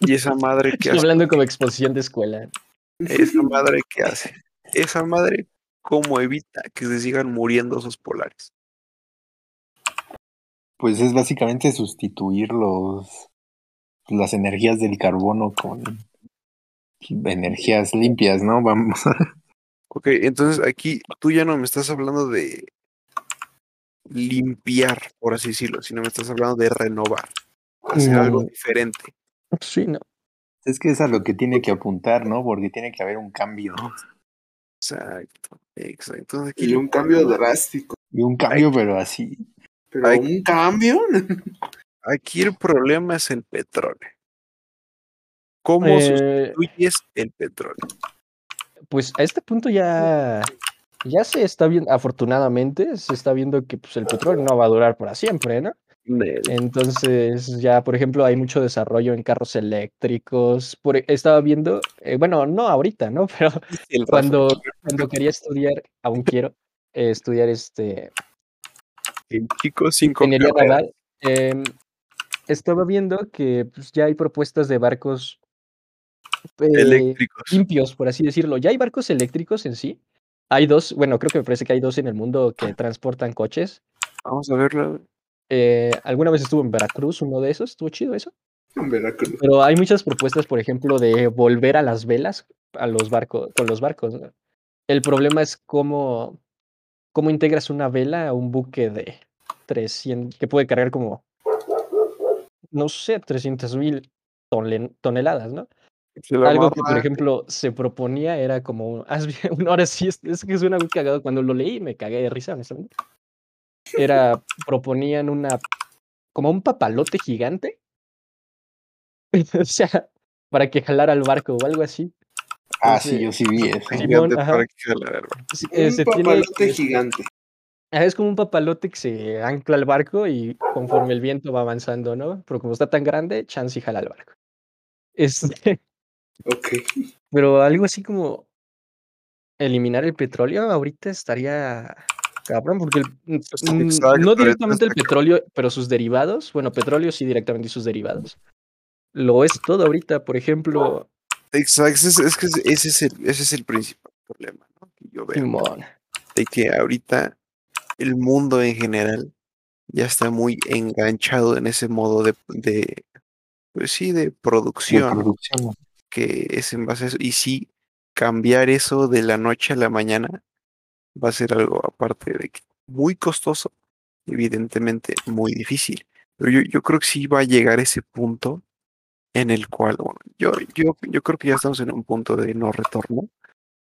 Speaker 3: Y esa madre que
Speaker 5: Estoy
Speaker 3: hace.
Speaker 5: hablando como exposición de escuela.
Speaker 3: Esa madre que hace. Esa madre, ¿cómo evita que se sigan muriendo esos polares?
Speaker 2: Pues es básicamente sustituir los las energías del carbono con energías limpias, ¿no? Vamos a
Speaker 3: Ok, entonces aquí tú ya no me estás hablando de limpiar, por así decirlo, sino me estás hablando de renovar, hacer algo
Speaker 5: Mm.
Speaker 3: diferente.
Speaker 5: Sí, no.
Speaker 2: Es que es a lo que tiene que apuntar, ¿no? Porque tiene que haber un cambio.
Speaker 3: Exacto, exacto. Entonces aquí
Speaker 4: Y un cambio drástico.
Speaker 2: Y un cambio, pero así.
Speaker 4: Pero
Speaker 3: Ay.
Speaker 4: un cambio.
Speaker 3: Aquí el problema es el petróleo. ¿Cómo
Speaker 5: Eh,
Speaker 3: sustituyes el petróleo?
Speaker 5: pues a este punto ya, ya se está viendo, afortunadamente, se está viendo que pues, el petróleo no va a durar para siempre, ¿no? Entonces, ya, por ejemplo, hay mucho desarrollo en carros eléctricos. Por, e- estaba viendo, eh, bueno, no ahorita, ¿no? Pero
Speaker 3: el
Speaker 5: cuando, cuando quería estudiar, aún quiero eh, estudiar este
Speaker 3: el chico
Speaker 5: ingeniería
Speaker 3: carreras.
Speaker 5: naval, em, estaba viendo que pues, ya hay propuestas de barcos eh,
Speaker 3: eléctricos.
Speaker 5: limpios, por así decirlo. Ya hay barcos eléctricos en sí. Hay dos, bueno, creo que me parece que hay dos en el mundo que transportan coches.
Speaker 3: Vamos a verlo.
Speaker 5: Eh, alguna vez estuvo en Veracruz uno de esos, estuvo chido eso.
Speaker 4: En Veracruz.
Speaker 5: Pero hay muchas propuestas, por ejemplo, de volver a las velas a los barcos, con los barcos. ¿no? El problema es cómo, cómo integras una vela a un buque de 300, que puede cargar como, no sé, 300 mil toneladas, ¿no?
Speaker 3: Se lo
Speaker 5: Algo que, por ejemplo, se proponía era como, haz bien, una hora sí, es, es que suena muy cagado. Cuando lo leí me cagué de risa, honestamente. Era, proponían una, como un papalote gigante. o sea, para que jalara al barco o algo así.
Speaker 2: Ah, sí, yo sí vi eso.
Speaker 5: Simón,
Speaker 3: gigante
Speaker 5: ajá.
Speaker 3: para que jalara, güey.
Speaker 5: Sí, eh,
Speaker 4: Un
Speaker 5: se
Speaker 4: papalote gigante.
Speaker 5: Es como un papalote que se ancla al barco y conforme el viento va avanzando, ¿no? Pero como está tan grande, chance y jala al barco. Este,
Speaker 4: Ok.
Speaker 5: pero algo así como eliminar el petróleo ahorita estaría cabrón, porque el- mm,
Speaker 3: Exacto,
Speaker 5: no directamente el petróleo, pero sus derivados, bueno, petróleo sí directamente y sus derivados. Lo es todo ahorita, por ejemplo,
Speaker 3: Exacto, es, es que ese es el, ese es el principal problema ¿no? que yo veo.
Speaker 5: Simón.
Speaker 3: De que ahorita el mundo en general ya está muy enganchado en ese modo de, de pues sí, de
Speaker 2: De
Speaker 3: producción
Speaker 2: producción.
Speaker 3: Que es en base a eso. Y sí, cambiar eso de la noche a la mañana va a ser algo aparte de que muy costoso, evidentemente muy difícil. Pero yo, yo creo que sí va a llegar ese punto en el cual, bueno, yo, yo, yo creo que ya estamos en un punto de no retorno,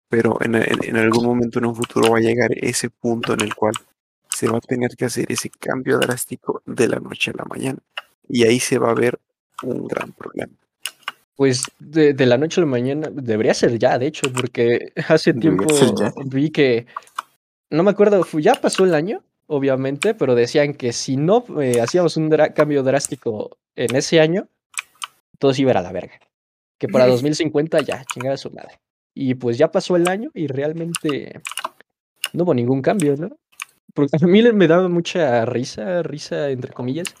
Speaker 3: pero en, en- en algún momento en un futuro va a llegar ese punto en el cual se va a tener que hacer ese cambio drástico de la noche a la mañana. Y ahí se va a ver un gran problema.
Speaker 5: Pues de, de la noche a la mañana, debería ser ya, de hecho, porque hace tiempo vi que, no me acuerdo, ya pasó el año, obviamente, pero decían que si no eh, hacíamos un cambio drástico en ese año, todo se iba a la verga. Que para 2050 ya, chingada su madre. Y pues ya pasó el año y realmente no hubo ningún cambio, ¿no? Porque a mí me daba mucha risa, risa entre comillas,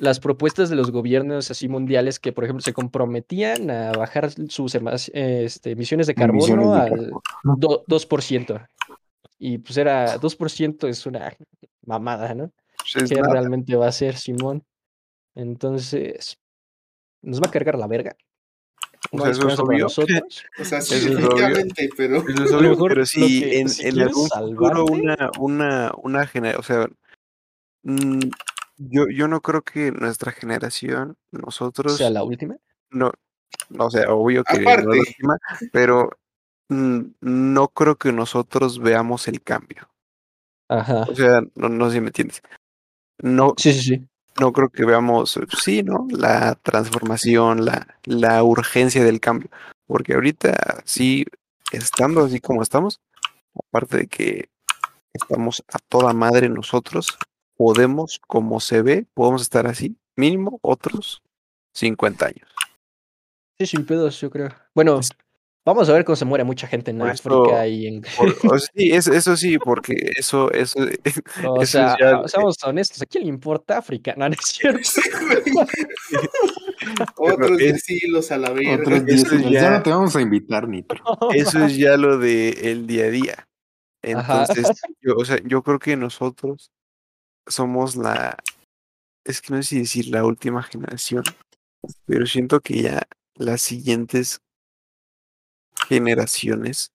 Speaker 5: las propuestas de los gobiernos así mundiales que, por ejemplo, se comprometían a bajar sus este, emisiones de
Speaker 2: Emisiones
Speaker 5: carbono
Speaker 2: de
Speaker 5: al
Speaker 2: carbono.
Speaker 5: do- 2%. Y pues era 2% es una mamada, ¿no?
Speaker 3: Pues es
Speaker 5: ¿Qué
Speaker 3: nada,
Speaker 5: realmente va a ser Simón? Entonces, nos va a cargar la verga.
Speaker 3: O
Speaker 5: No
Speaker 3: sea, eso es obvio.
Speaker 5: nosotros.
Speaker 4: O sea, sí,
Speaker 3: Eso es obvio.
Speaker 4: definitivamente, pero
Speaker 3: Eso es obvio,
Speaker 5: mejor
Speaker 3: pero
Speaker 5: que-
Speaker 3: en,
Speaker 5: si
Speaker 3: en algún futuro
Speaker 5: salvarte-
Speaker 3: una, una, una generación, o sea, mm, yo, yo no creo que nuestra generación,
Speaker 5: O
Speaker 3: nosotros,
Speaker 5: sea, la última.
Speaker 3: no, no, o sea, obvio que no es la última, pero no creo que nosotros veamos el cambio.
Speaker 5: Ajá.
Speaker 3: O sea, no, no sé si me entiendes. No,
Speaker 5: Sí, sí, sí.
Speaker 3: no creo que veamos, eh, sí, ¿no? La transformación, la, la urgencia del cambio. Porque ahorita, sí, estando así como estamos, aparte de que estamos a toda madre nosotros, podemos, como se ve, podemos estar así, mínimo otros 50 años.
Speaker 5: Sí, sin pedos, yo creo. Bueno, vamos a ver cómo se muere mucha gente en África y en...
Speaker 3: Por- sí, es- eso sí, porque eso, eso,
Speaker 5: O
Speaker 3: eso
Speaker 5: sea,
Speaker 3: es ya-
Speaker 5: seamos honestos, ¿a quién le importa África? No, no es cierto.
Speaker 4: otros
Speaker 3: es-
Speaker 4: 10 siglos a la verga.
Speaker 3: Ya-
Speaker 2: Ya no te vamos a invitar, Nitro.
Speaker 3: eso es ya lo de el día a día. Entonces, yo, o sea, yo creo que nosotros somos la, es que no sé si decir la última generación, pero siento que ya las siguientes generaciones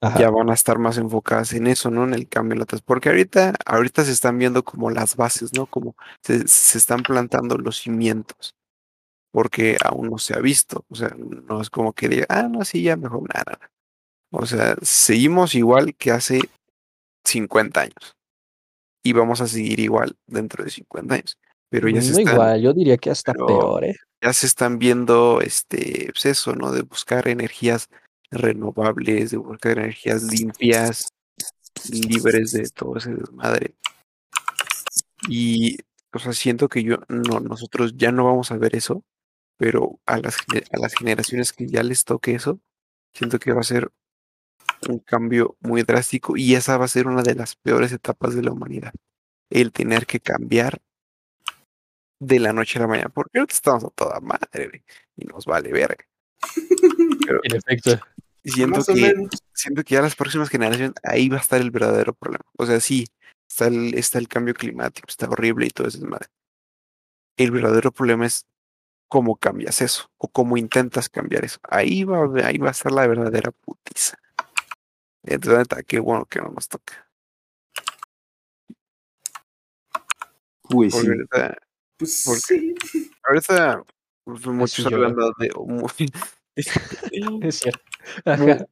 Speaker 5: Ajá.
Speaker 3: ya van a estar más enfocadas en eso, ¿no? En el cambio, en la trans- porque ahorita, ahorita se están viendo como las bases, ¿no? Como se, se están plantando los cimientos, porque aún no se ha visto, o sea, no es como que diga, ah, no, sí, ya mejor nada. O sea, seguimos igual que hace 50 años y vamos a seguir igual dentro de 50 años, pero ya se están,
Speaker 5: igual, yo diría que hasta peor, ¿eh?
Speaker 3: ya se están viendo, este, pues eso, ¿no? De buscar energías renovables, de buscar energías limpias, libres de todo ese desmadre. Y, o sea, siento que yo, no, nosotros ya no vamos a ver eso, pero a las, a las generaciones que ya les toque eso, siento que va a ser un cambio muy drástico y esa va a ser una de las peores etapas de la humanidad. El tener que cambiar de la noche a la mañana, porque ahorita estamos a toda madre y nos vale verga. Pero
Speaker 5: En efecto.
Speaker 3: siento que, siento que ya las próximas generaciones, ahí va a estar el verdadero problema. O sea, sí, está el, está el cambio climático, está horrible y todo eso es madre. El verdadero problema es cómo cambias eso o cómo intentas cambiar eso. Ahí va, a- ahí va a estar la verdadera putiza. Entonces, neta, qué bueno que no nos toca.
Speaker 2: Pues
Speaker 3: Porque
Speaker 2: sí.
Speaker 3: ahorita,
Speaker 4: Pues
Speaker 3: porque-
Speaker 4: sí.
Speaker 3: ahorita pues, muchos
Speaker 5: yo.
Speaker 3: hablando de muy,
Speaker 5: Es cierto.
Speaker 3: muy,
Speaker 5: Ajá.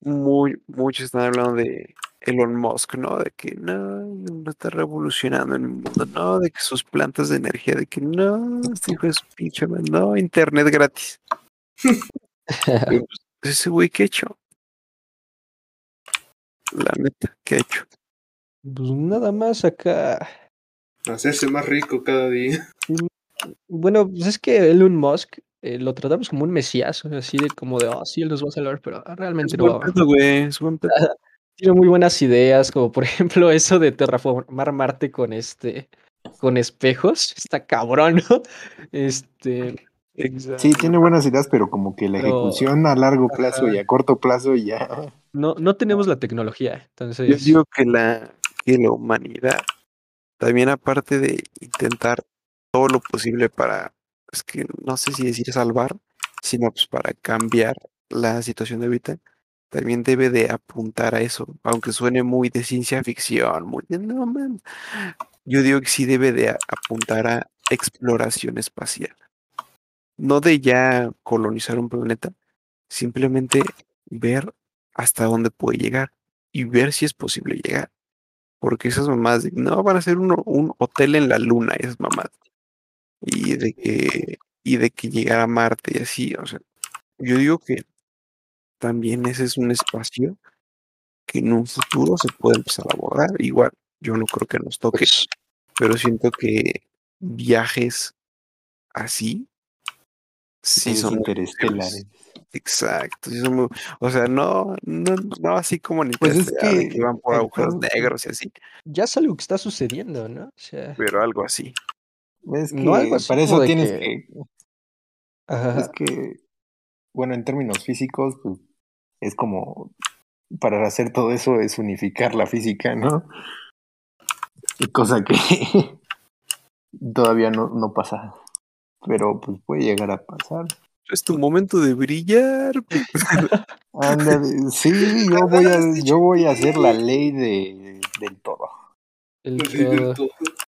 Speaker 3: muy- muchos están hablando de Elon Musk, ¿no? De que no, no está revolucionando el mundo, no, de que sus plantas de energía, de que no, este hijo de su pinche no, internet gratis. Y, pues, ese güey, ¿qué ha hecho? La neta, ¿qué ha hecho?
Speaker 5: Pues nada más acá.
Speaker 4: Hacerse más rico cada día.
Speaker 5: Bueno, pues es que Elon Musk eh, lo tratamos como un mesías, así de como de, oh, sí, él nos va a salvar, pero realmente
Speaker 3: Es
Speaker 5: no
Speaker 3: buen
Speaker 5: va.
Speaker 3: pedo, güey, es buen pedo.
Speaker 5: Tiene muy buenas ideas, como por ejemplo eso de terraformar Marte con este, con espejos. Está cabrón, ¿no? Este,
Speaker 3: Exacto.
Speaker 2: Sí, tiene buenas ideas, pero como que la
Speaker 5: Pero-
Speaker 2: ejecución a largo plazo
Speaker 5: Ajá.
Speaker 2: y a corto plazo ya.
Speaker 5: no, no tenemos la tecnología,
Speaker 3: Yo
Speaker 5: entonces.
Speaker 3: digo que la, que la humanidad, también aparte de intentar todo lo posible para, es que no sé si decir salvar, sino pues para cambiar la situación de ahorita, también debe de apuntar a eso, aunque suene muy de ciencia ficción, muy de no man. Yo digo que sí debe de apuntar a exploración espacial. No de ya colonizar un planeta, simplemente ver hasta dónde puede llegar y ver si es posible llegar. Porque esas mamás de, no van a hacer uno- un hotel en la luna, esas mamás. Y de que, y de que llegar a Marte y así, o sea, yo digo que también ese es un espacio que en un futuro se puede empezar a abordar. Igual, yo no creo que nos toque,
Speaker 5: Pues,
Speaker 3: pero siento que viajes así sí son
Speaker 2: interestelares.
Speaker 3: Exacto, sí son muy- o sea, no, no, no así como en
Speaker 2: Pues es que
Speaker 3: que van por agujeros negros y así,
Speaker 5: ya es algo que está sucediendo, ¿no? O sea,
Speaker 3: pero algo así.
Speaker 2: Es que
Speaker 5: No, algo así
Speaker 2: para eso tienes
Speaker 5: que-
Speaker 2: que,
Speaker 5: ajá,
Speaker 2: es que, bueno, en términos físicos, pues, es como, para hacer todo eso es unificar la física, ¿no? Cosa que todavía no, no pasa, pero pues puede llegar a pasar.
Speaker 3: Es tu momento de brillar.
Speaker 2: Ándale, sí, yo voy a, yo voy a hacer la ley de, del todo.
Speaker 5: el.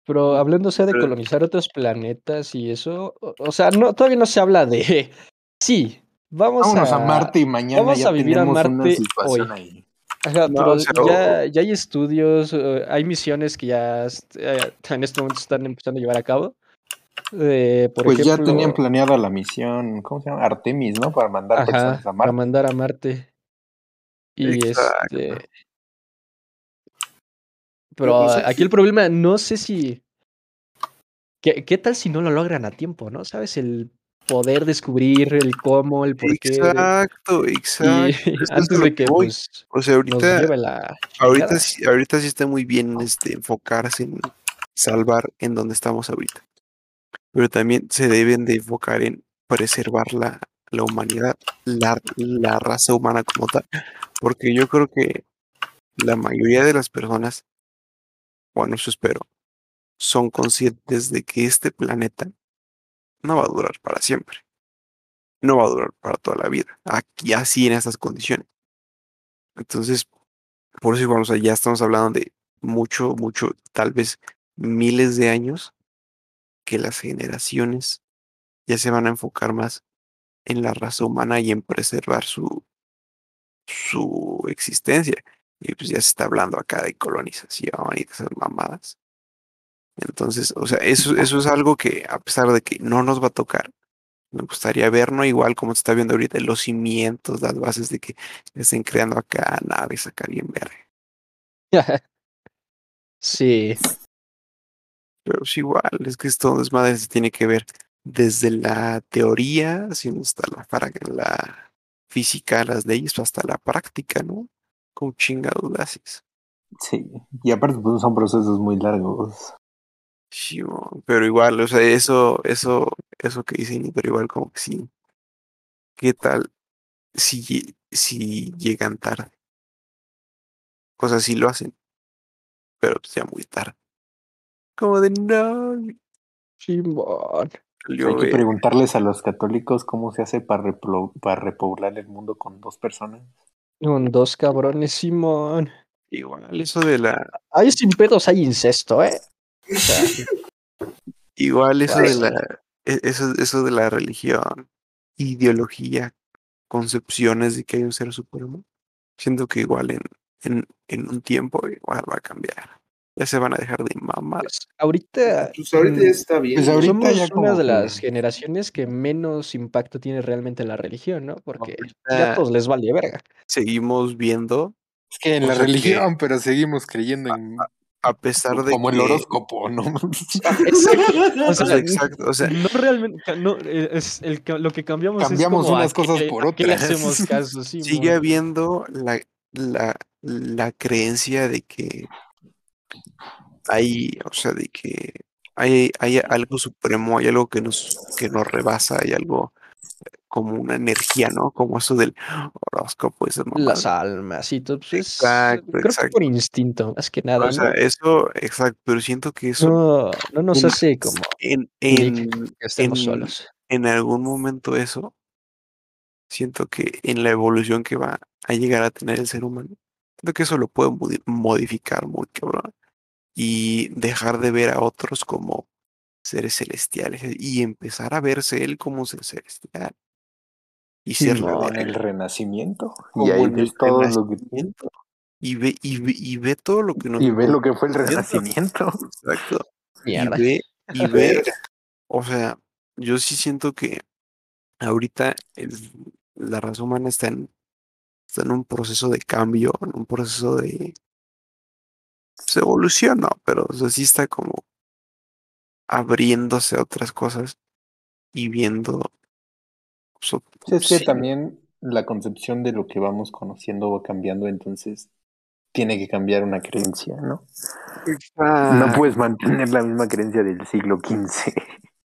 Speaker 5: Pero hablando sea, de colonizar otros planetas y eso, o, o sea, no, todavía no se habla de, sí, vamos
Speaker 2: Vámonos a,
Speaker 5: a,
Speaker 2: Marte y mañana
Speaker 5: vamos
Speaker 2: ya
Speaker 5: a vivir a Marte hoy.
Speaker 2: ahí.
Speaker 5: Ajá,
Speaker 3: No,
Speaker 5: pero ya, ya hay estudios, hay misiones que ya eh, en este momento están empezando a llevar a cabo. Eh, por
Speaker 2: Pues ya tenían planeada la misión, ¿cómo se llama? Artemis, ¿no? Para mandar
Speaker 5: ajá,
Speaker 2: personas a
Speaker 5: para
Speaker 2: Marte.
Speaker 5: mandar a Marte. Y
Speaker 3: Exacto.
Speaker 5: este. Pero
Speaker 4: pues,
Speaker 5: aquí el problema, no sé si. ¿Qué, qué tal si no lo logran a tiempo, no? ¿Sabes? El poder descubrir el cómo, el por qué.
Speaker 3: Exacto, exacto.
Speaker 5: Antes de que pues,
Speaker 3: O sea,
Speaker 5: nos
Speaker 3: ahorita,
Speaker 5: la.
Speaker 3: ahorita, sí, ahorita sí está muy bien este, enfocarse en salvar en donde estamos ahorita. Pero también se deben de enfocar en preservar la, humanidad, la, la raza humana como tal. Porque yo creo que la mayoría de las personas, bueno, eso espero, son conscientes de que este planeta no va a durar para siempre. No va a durar para toda la vida. Aquí así en estas condiciones. Entonces, por eso igual, o sea, ya estamos hablando de mucho, mucho, tal vez miles de años que las generaciones ya se van a enfocar más en la raza humana y en preservar su, su existencia. Y pues ya se está hablando acá de colonización y de esas mamadas. Entonces, o sea, eso, eso es algo que a pesar de que no nos va a tocar, me gustaría ver, ¿no? Igual como se está viendo ahorita, los cimientos, las bases de que estén creando acá naves acá bien verga.
Speaker 5: sí.
Speaker 3: Pero es igual, es que esto desmadre se tiene que ver desde la teoría, haciendo hasta la, para- la física, las leyes, hasta la práctica, ¿no? Con chingados.
Speaker 2: Sí, y aparte pues son procesos muy largos.
Speaker 3: Sí, pero igual, o sea, eso, eso, eso que dicen, pero igual como que sí. ¿Qué tal si, si llegan tarde? O sea, sí lo hacen, pero pues ya muy tarde. Como de no,
Speaker 5: Simón.
Speaker 2: Hay que preguntarles a los católicos cómo se hace para, para repoblar el mundo con dos personas.
Speaker 5: Con dos cabrones, Simón.
Speaker 3: igual, eso de la,
Speaker 5: Ahí sin pedos hay incesto, ¿eh? O sea,
Speaker 3: igual eso de la, e- eso, eso de la religión, ideología, concepciones de que hay un ser supremo, siento que igual en, en, en un tiempo igual va a cambiar. Ya se van a dejar de mamar.
Speaker 5: pues, ahorita.
Speaker 4: Pues ahorita ya está bien.
Speaker 2: Pues
Speaker 5: somos
Speaker 2: ya
Speaker 5: una
Speaker 2: como
Speaker 5: de las generaciones que menos impacto tiene realmente la religión, ¿no? Porque ya
Speaker 3: Ahorita
Speaker 5: a todos les vale verga.
Speaker 3: seguimos viendo,
Speaker 2: Es que en la
Speaker 3: que-
Speaker 2: religión, pero seguimos creyendo en
Speaker 3: a pesar de
Speaker 2: como el horóscopo, ¿no?
Speaker 5: Exacto. O
Speaker 3: O sea,
Speaker 5: sea,
Speaker 3: exacto, o sea,
Speaker 5: no realmente, no, eh, es el, lo que cambiamos,
Speaker 2: Cambiamos
Speaker 5: es como
Speaker 2: unas cosas por
Speaker 5: a qué le
Speaker 2: otras.
Speaker 5: hacemos caso, sí,
Speaker 3: sigue habiendo la, la, la creencia de que hay, o sea, de que hay, hay algo supremo, hay algo que nos, que nos rebasa, hay algo como una energía, ¿no? Como eso del horóscopo, esas
Speaker 5: Las almas y todo, pues es,
Speaker 3: Exacto,
Speaker 5: creo que
Speaker 3: exacto.
Speaker 5: por instinto, más que nada,
Speaker 3: O sea,
Speaker 5: ¿no?
Speaker 3: eso, exacto, pero siento que eso
Speaker 5: No, no nos hace como
Speaker 3: en,
Speaker 5: que estemos
Speaker 3: en-
Speaker 5: solos.
Speaker 3: en algún momento eso siento que en la evolución que va a llegar a tener el ser humano, siento que eso lo puede modi- modificar muy cabrón y dejar de ver a otros como seres celestiales y empezar a verse él como ser celestial y ser
Speaker 5: no,
Speaker 2: el renacimiento.
Speaker 3: como
Speaker 2: Y ahí
Speaker 3: en el
Speaker 2: ves todo lo que
Speaker 3: renacimiento y ve, y ve, y ve todo lo que nos
Speaker 2: y ve lo que fue el
Speaker 3: Renacimiento. Exacto. Y ve, y ve, o sea, yo sí siento que ahorita el- la raza humana está en, está en un proceso de cambio, en un proceso de evolución, ¿no? Pero o sea, sí está como abriéndose a otras cosas y viendo. pues,
Speaker 2: Sí, es que
Speaker 3: sí,
Speaker 2: también la concepción de lo que vamos conociendo va cambiando, entonces tiene que cambiar una creencia, ¿no?
Speaker 3: ah,
Speaker 2: No puedes mantener la misma creencia del siglo XV.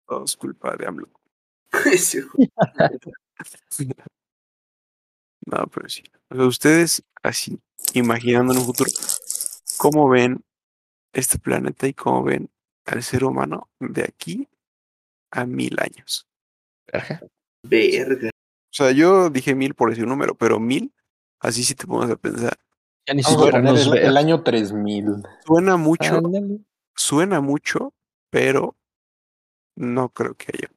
Speaker 3: todo es culpa de AMLO. No, pero sí. O sea, ustedes así, imaginando en un futuro, ¿cómo ven este planeta y cómo ven al ser humano de aquí a mil años?
Speaker 5: Ajá.
Speaker 4: Verga.
Speaker 3: O sea, yo dije mil por decir un número, pero mil, así sí te pones a pensar.
Speaker 5: Ya ni
Speaker 2: Vamos a
Speaker 5: siquiera
Speaker 2: el, el año 3000.
Speaker 3: Suena mucho,
Speaker 5: Ándale.
Speaker 3: suena mucho, pero no creo que haya.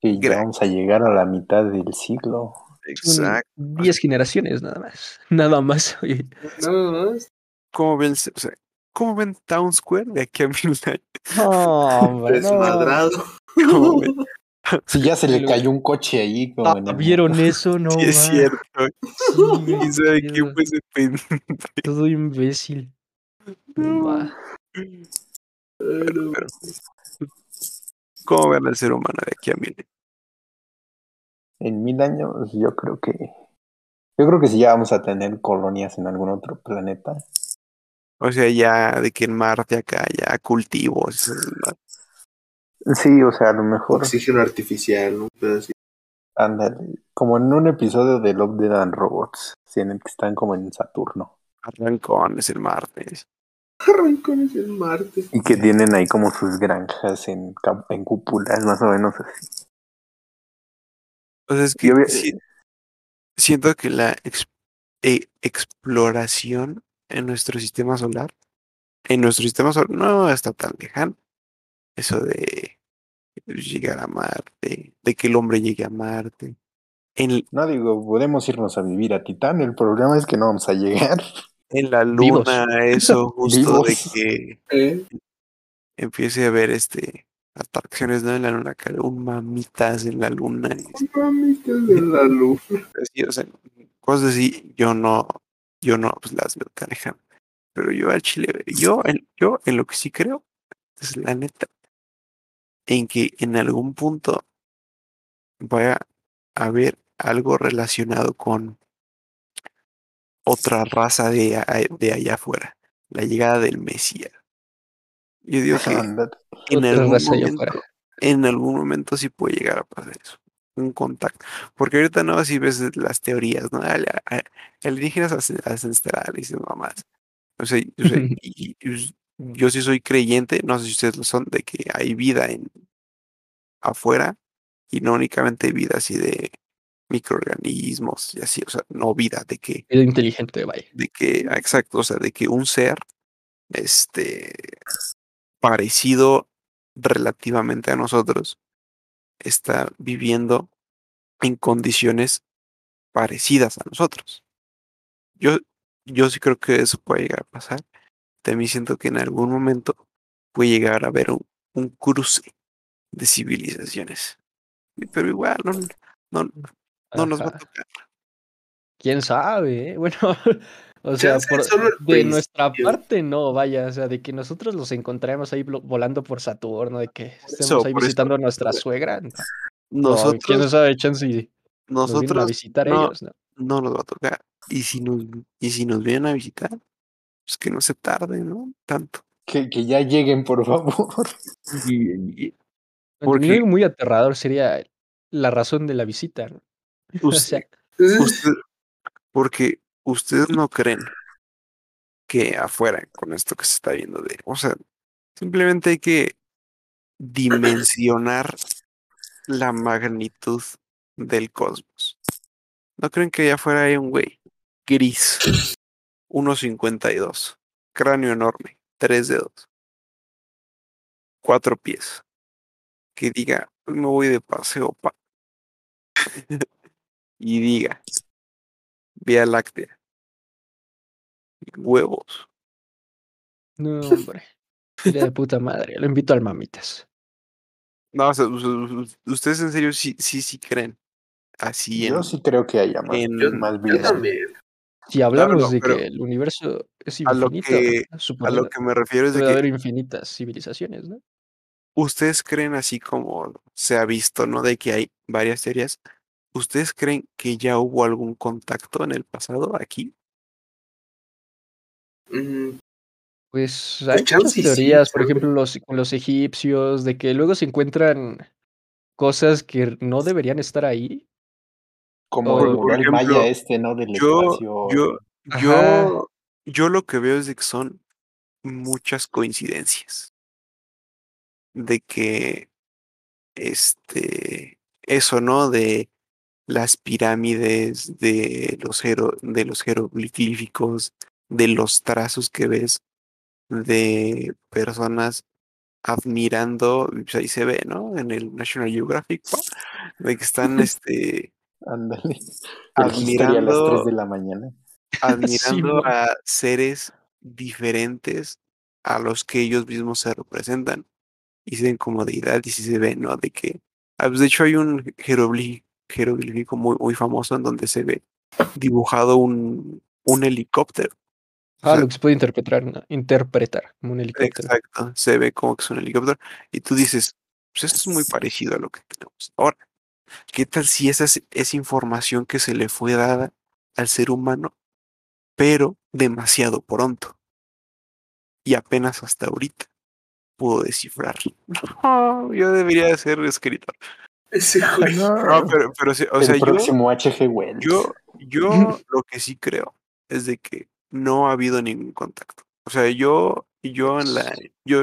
Speaker 2: Que ya vamos a llegar a la mitad del siglo.
Speaker 5: Son
Speaker 3: Exacto.
Speaker 5: 10 generaciones nada más. Nada más. oye.
Speaker 4: Nada más.
Speaker 3: ¿Cómo ven, o sea, ¿cómo ven Town Square de aquí a mil años?
Speaker 5: No, hombre, no.
Speaker 4: Desmadrado.
Speaker 3: ¿Cómo ven?
Speaker 2: Si ya se le cayó un coche ahí, como
Speaker 5: Ah,
Speaker 2: en el-
Speaker 5: ¿Vieron eso? No.
Speaker 3: Sí, es cierto.
Speaker 5: Sí,
Speaker 3: ¿Quién sabe
Speaker 5: qué
Speaker 3: quién fue ese pendejo?
Speaker 5: Todo imbécil. No va.
Speaker 3: Pero, pero, ¿Cómo ven al ser humano de aquí a mil años?
Speaker 2: En mil años, yo creo que. Yo creo que sí ya vamos a tener colonias en algún otro planeta.
Speaker 3: O sea, ya de que en Marte acá ya cultivos.
Speaker 2: Sí, o sea, a lo mejor.
Speaker 4: Oxígeno artificial, ¿no? Pero.
Speaker 2: Ándale. Como en un episodio de Love, Dead and Robots. sí, en el que están como en Saturno.
Speaker 3: Arrancones el martes.
Speaker 4: Arrancones en Marte.
Speaker 2: Y que tienen ahí como sus granjas en, en cúpulas, más o menos así.
Speaker 3: O sea, es que
Speaker 2: Yo
Speaker 3: siento que la ex- e- exploración en nuestro sistema solar, en nuestro sistema solar, no está tan lejano. Eso de llegar a Marte, de que el hombre llegue a Marte. En,
Speaker 2: No digo, podemos irnos a vivir a Titán. El problema es que no vamos a llegar.
Speaker 3: en la
Speaker 5: Vivos.
Speaker 3: luna, eso justo de que
Speaker 4: ¿Eh?
Speaker 3: empiece a ver este atracciones ¿no? en la luna, que un mamitas en la luna. y
Speaker 4: Mamitas de la luz.
Speaker 3: así, o sea, cosas así, yo no, yo no pues las veo tan lejanas. Pero yo al Chile, yo en, yo en lo que sí creo, es la neta, en que en algún punto vaya a haber algo relacionado con otra raza de, de allá afuera, la llegada del Mesías. Yo digo que en algún momento, en algún momento sí puede llegar a pasar eso, un contacto. Porque ahorita no, si ves las teorías, ¿no? Alienígenas ancest- ancestrales y mamás. O sea, y- y- y yo sí soy creyente, no sé si ustedes lo son, de que hay vida en afuera y no únicamente vida así de microorganismos y así, o sea, no vida, de que
Speaker 5: Vida inteligente, vaya.
Speaker 3: de que, ah, exacto, o sea, de que un ser, este, parecido relativamente a nosotros, está viviendo en condiciones parecidas a nosotros. Yo, yo sí creo que eso puede llegar a pasar. También siento que en algún momento puede llegar a haber un, un cruce de civilizaciones. Pero igual, no, no, no nos va a tocar.
Speaker 5: ¿Quién sabe? eh? Bueno, o sea, por- de nuestra parte no, vaya, o sea, de que nosotros los encontremos ahí volando por Saturno, de que estemos
Speaker 3: eso,
Speaker 5: ahí
Speaker 3: eso,
Speaker 5: visitando a nuestra suegra. No, no,
Speaker 3: Nosotros,
Speaker 5: quién sabe, chance y nos vienen a
Speaker 3: nosotros
Speaker 5: visitar
Speaker 3: no,
Speaker 5: ellos, ¿no?
Speaker 3: no nos va a tocar. Y si nos, y si nos vienen a visitar, pues que no se tarde, ¿no? Tanto.
Speaker 2: Que, que ya lleguen, por favor.
Speaker 3: Y, y
Speaker 5: Porque muy aterrador sería la razón de la visita, ¿no? O sea,
Speaker 3: usted, usted- porque ustedes no creen que afuera, con esto que se está viendo de, o sea, simplemente hay que dimensionar la magnitud del cosmos. ¿No creen que allá afuera hay un güey gris, 1.52, cráneo enorme, tres dedos, cuatro pies, que diga, "Hoy me voy de paseo, pa. y diga, Vía Láctea, huevos.
Speaker 5: No, hombre. Sería de puta madre. Lo invito al mamitas.
Speaker 3: No, o sea, us- us- ustedes en serio sí, sí, sí creen así en,
Speaker 2: Yo sí creo que haya más,
Speaker 3: en-
Speaker 4: Yo,
Speaker 2: más
Speaker 4: yo
Speaker 2: vida.
Speaker 4: también.
Speaker 5: Si hablamos
Speaker 3: no,
Speaker 5: de que el universo es
Speaker 3: a lo
Speaker 5: infinito,
Speaker 3: que- a lo que me refiero es de que
Speaker 5: haber infinitas civilizaciones, ¿no?
Speaker 3: ustedes creen así como se ha visto, ¿no? De que hay varias teorías. ¿Ustedes creen que ya hubo algún contacto en el pasado aquí?
Speaker 4: Mm,
Speaker 5: Pues hay muchas
Speaker 4: sí,
Speaker 5: teorías, por
Speaker 4: chance.
Speaker 5: ejemplo, los, con los egipcios, de que luego se encuentran cosas que no deberían estar ahí.
Speaker 2: Como el
Speaker 5: Por-
Speaker 2: mural
Speaker 3: ejemplo,
Speaker 2: maya este, ¿no? Del
Speaker 3: Yo,
Speaker 2: espacio.
Speaker 3: yo, yo, yo lo que veo es de que son muchas coincidencias. De que, este, eso, ¿no? De las pirámides, de los, de los jeroglíficos, de los trazos que ves, de personas admirando, pues ahí se ve, ¿no? En el National Geographic, de que están, este,
Speaker 2: Ándale. El history a las
Speaker 3: admirando
Speaker 2: 3 de la mañana.
Speaker 3: admirando a seres diferentes a los que ellos mismos se representan y se ven como deidad y si se ve, ¿no? De que, ah, pues, de hecho hay un jeroglí- jeroglífico muy, muy famoso en donde se ve dibujado un, un helicóptero. O
Speaker 5: Ah,
Speaker 3: sea,
Speaker 5: lo que se puede interpretar, ¿no? interpretar como un helicóptero.
Speaker 3: exacto, se ve como que es un helicóptero y tú dices, pues esto es muy parecido a lo que tenemos ahora. ¿Qué tal si esa es, es información que se le fue dada al ser humano, pero demasiado pronto? Y apenas hasta ahorita pudo descifrarlo. No, yo debería de ser escritor.
Speaker 4: ese güey.
Speaker 3: No, pero, pero sí, o
Speaker 2: el
Speaker 3: sea, yo,
Speaker 2: próximo H.G. Wells.
Speaker 3: yo, yo lo que sí creo es de que no ha habido ningún contacto. O sea, yo, yo en la, yo,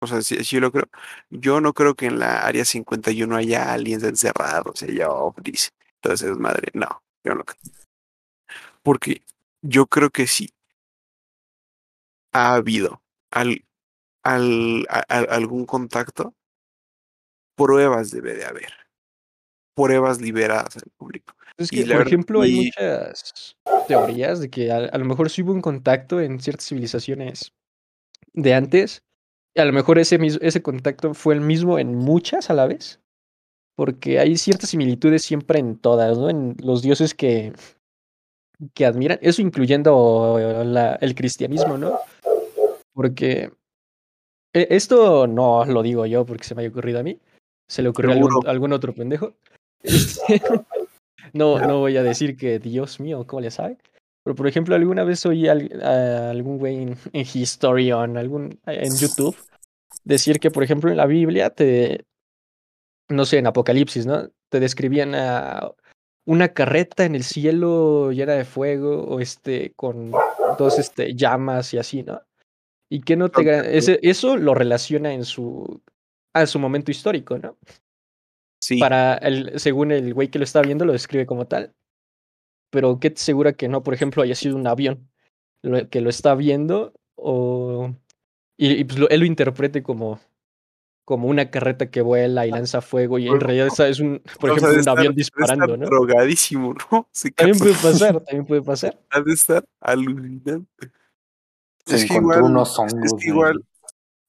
Speaker 3: o sea, sí lo creo. Yo no creo que en la área 51 haya aliens encerrados, o sea, yo, dice. Entonces, madre, no, yo no creo. Porque yo creo que sí ha habido al, al, algún contacto, pruebas debe de haber. Pruebas liberadas al público.
Speaker 5: Es que, por ejemplo, hay muchas teorías de que a, a lo mejor sí hubo un contacto en ciertas civilizaciones de antes. Y a lo mejor ese, ese contacto fue el mismo en muchas a la vez. Porque hay ciertas similitudes siempre en todas, ¿no? En los dioses que, que admiran. Eso incluyendo la- el cristianismo, ¿no? Porque e- esto no lo digo yo porque se me haya ocurrido a mí. Se le ocurrió a algún,
Speaker 3: Seguro.
Speaker 5: a algún otro pendejo. Este, no, no voy a decir que Dios mío, ¿cómo le sabe? Pero por ejemplo, alguna vez oí a algún güey en, en en, algún, en YouTube decir que, por ejemplo, en la Biblia te, no sé, en Apocalipsis, ¿no? Te describían a una carreta en el cielo llena de fuego o este con dos este, llamas y así, ¿no? Y que no te ese, eso lo relaciona en su a su momento histórico, ¿no?
Speaker 3: Sí,
Speaker 5: Para el, según el güey que lo está viendo, lo describe como tal. Pero ¿qué te asegura que no, por ejemplo, haya sido un avión lo- que lo está viendo o y, y, pues lo- él lo interprete como como una carreta que vuela y lanza fuego y en realidad esa es un, por ejemplo, un
Speaker 3: estar-
Speaker 5: avión
Speaker 3: de estar
Speaker 5: disparando, ¿no?
Speaker 3: drogadísimo, ¿no? Se
Speaker 5: También puede pasar, también puede pasar.
Speaker 3: Ha de estar alucinante.
Speaker 2: Se
Speaker 3: es que igual,
Speaker 2: unos hongos.
Speaker 3: es que igual,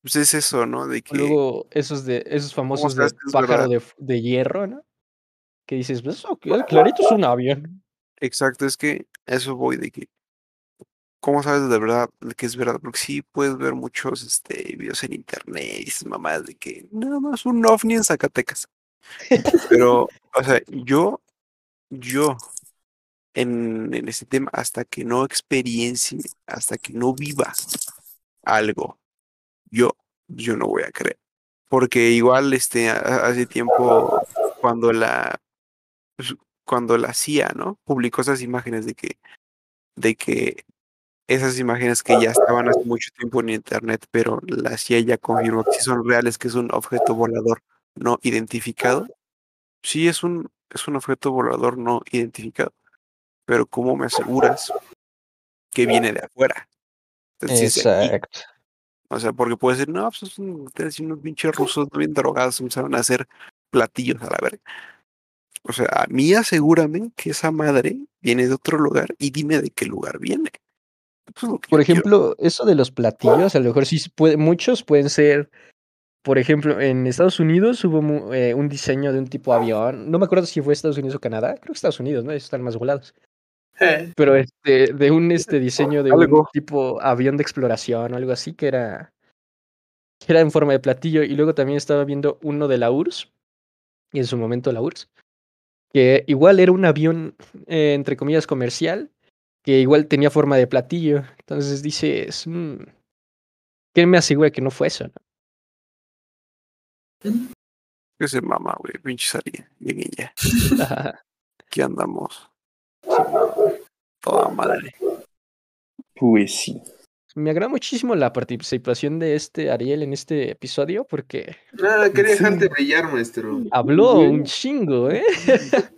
Speaker 3: pues es eso, ¿no? De que
Speaker 5: Luego esos de esos famosos de pájaro de, de hierro, ¿no? Que dices, pues eso, que- clarito es un avión.
Speaker 3: Exacto, es que eso voy de que, ¿cómo sabes de verdad de que es verdad? Porque sí puedes ver muchos este, videos en internet y mamás de que nada más un ovni en Zacatecas. Pero, o sea, yo, yo, en, en ese tema, hasta que no experiencie, hasta que no viva algo, yo, yo no voy a creer. Porque igual, este, ha- hace tiempo, cuando la, pues, cuando la CIA, ¿no? Publicó esas imágenes de que, de que esas imágenes que ya estaban hace mucho tiempo en internet, pero la CIA ya confirmó que son reales, que es un objeto volador no identificado. Sí, es un, es un objeto volador no identificado. pero ¿cómo me aseguras que viene de afuera?
Speaker 5: Exacto.
Speaker 3: O sea, porque puede ser, no, pues son ustedes unos pinches rusos bien drogados, empezaron a hacer platillos a la verga. O sea, a mí asegúrame que esa madre viene de otro lugar y dime de qué lugar viene. Eso es
Speaker 5: Por
Speaker 3: quiero.
Speaker 5: ejemplo, eso de los platillos, a lo mejor sí puede, muchos pueden ser, por ejemplo, en Estados Unidos hubo eh, un diseño de un tipo avión, no me acuerdo si fue Estados Unidos o Canadá, creo que Estados Unidos, ¿no? Ellos están más volados. Pero este, de un este diseño de
Speaker 3: Algo.
Speaker 5: un tipo avión de exploración o algo así que era, que era en forma de platillo. Y luego también estaba viendo uno de la URSS, y en su momento la URSS, que igual era un avión, eh, entre comillas, comercial, que igual tenía forma de platillo. Entonces dices, "Mm, ¿quién me asegura que no fue eso? no?"
Speaker 3: Que se mama, güey, pinche salida.
Speaker 5: Ajá.
Speaker 3: Aquí andamos. Toda madre.
Speaker 2: Pues sí.
Speaker 5: Me agrada muchísimo la participación de este Ariel en este episodio porque
Speaker 4: Nada, quería
Speaker 2: Sí.
Speaker 4: dejarte brillar, maestro.
Speaker 5: habló un chingo, ¿eh?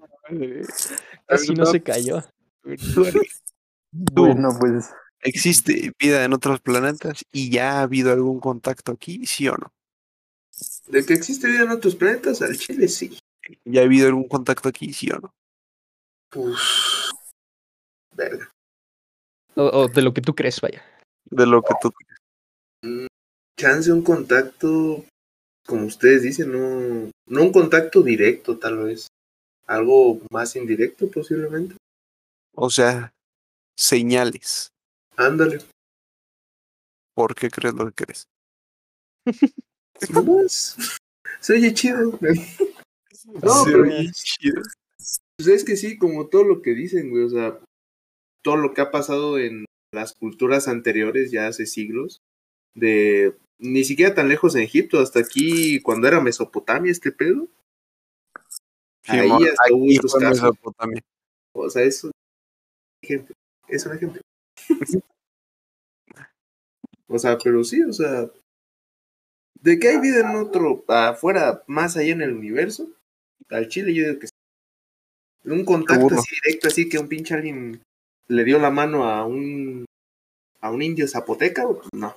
Speaker 5: Casi no se cayó.
Speaker 2: Bueno, pues
Speaker 3: ¿Existe vida en otros planetas y ya ha habido algún contacto aquí, sí o no?
Speaker 4: De que existe vida en otros planetas, al chile sí.
Speaker 3: ¿Ya ha habido algún contacto aquí, sí o no?
Speaker 4: Pues. Verga.
Speaker 5: O, o de lo que tú crees, vaya.
Speaker 3: De lo que tú
Speaker 4: Chance un contacto, como ustedes dicen, no, no un contacto directo, tal vez. Algo más indirecto, posiblemente.
Speaker 3: O sea, señales.
Speaker 4: Ándale.
Speaker 3: ¿Por qué crees lo que crees?
Speaker 4: No más. Se oye chido. No,
Speaker 3: Sí,
Speaker 4: pero
Speaker 3: chido.
Speaker 4: Pues es que sí, como todo lo que dicen, güey, o sea, todo lo que ha pasado en las culturas anteriores, ya hace siglos, de ni siquiera tan lejos en Egipto, hasta aquí, cuando era Mesopotamia este pedo, Ahí
Speaker 3: Simón,
Speaker 4: hasta hubo estos casos.
Speaker 3: Mesopotamia.
Speaker 4: o sea, es un ejemplo, es un ejemplo. o sea, pero sí, o sea, de que hay vida en otro, afuera, más allá en el universo, al Chile yo digo que sí. Un contacto así directo, así que un pinche alguien le dio la mano a un a un indio zapoteca, pues no.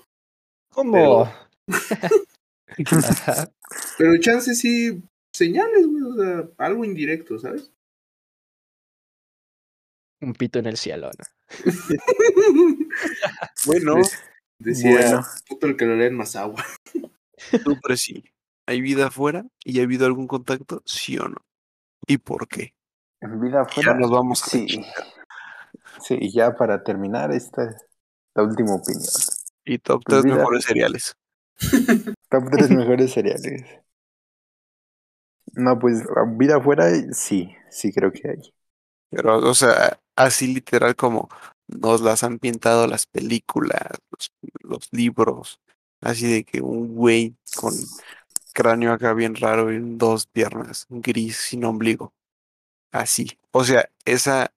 Speaker 5: ¿Cómo? Ajá.
Speaker 4: Pero chance sí señales, güey, o sea, algo indirecto, ¿sabes?
Speaker 5: Un pito en el cielo, ¿no?
Speaker 3: Bueno,
Speaker 4: Decía,
Speaker 2: Bueno.
Speaker 4: puto el que lo lee en más agua.
Speaker 3: tú pero sí. ¿Hay vida afuera y ha habido algún contacto, sí o no? ¿Y por qué?
Speaker 2: en vida
Speaker 3: Ya
Speaker 2: fuera.
Speaker 3: nos vamos a la
Speaker 2: Sí. Sí, ya para terminar, esta es la última opinión.
Speaker 3: Y top
Speaker 2: Pues
Speaker 3: 3
Speaker 2: vida.
Speaker 3: mejores cereales.
Speaker 2: Top 3 mejores cereales. No, pues vida afuera, sí, sí creo que hay.
Speaker 3: Pero, o sea, así literal como nos las han pintado las películas, los, los libros, así de que un güey con cráneo acá bien raro y dos piernas, gris, sin ombligo. Así. O sea, esa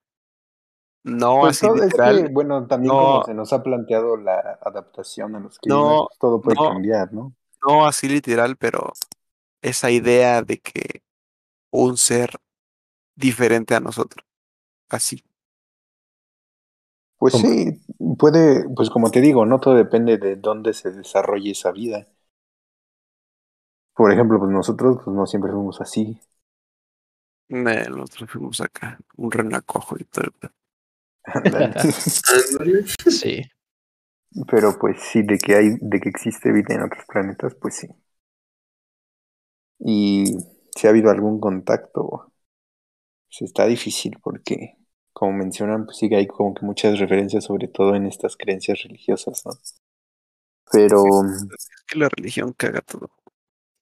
Speaker 3: no
Speaker 2: Pues
Speaker 3: así
Speaker 2: todo, es
Speaker 3: literal.
Speaker 2: que, bueno, también
Speaker 3: no.
Speaker 2: como se nos ha planteado la adaptación a los climas,
Speaker 3: No,
Speaker 2: todo puede
Speaker 3: no.
Speaker 2: cambiar, ¿no?
Speaker 3: No así literal, pero esa idea de que un ser diferente a nosotros. Así.
Speaker 2: Pues
Speaker 5: ¿Cómo?
Speaker 2: sí, puede, pues como te digo, no todo depende de dónde se desarrolle esa vida. Por ejemplo, pues nosotros pues no siempre fuimos así.
Speaker 3: Nosotros fuimos acá, un renacojo y todo. el.
Speaker 5: Sí.
Speaker 2: Pero pues sí, de que hay, de que existe vida en otros planetas, pues sí. Y si ha habido algún contacto, pues está difícil porque, como mencionan, pues sí que hay como que muchas referencias, sobre todo en estas creencias religiosas, ¿no? Pero
Speaker 3: Es que la religión caga todo.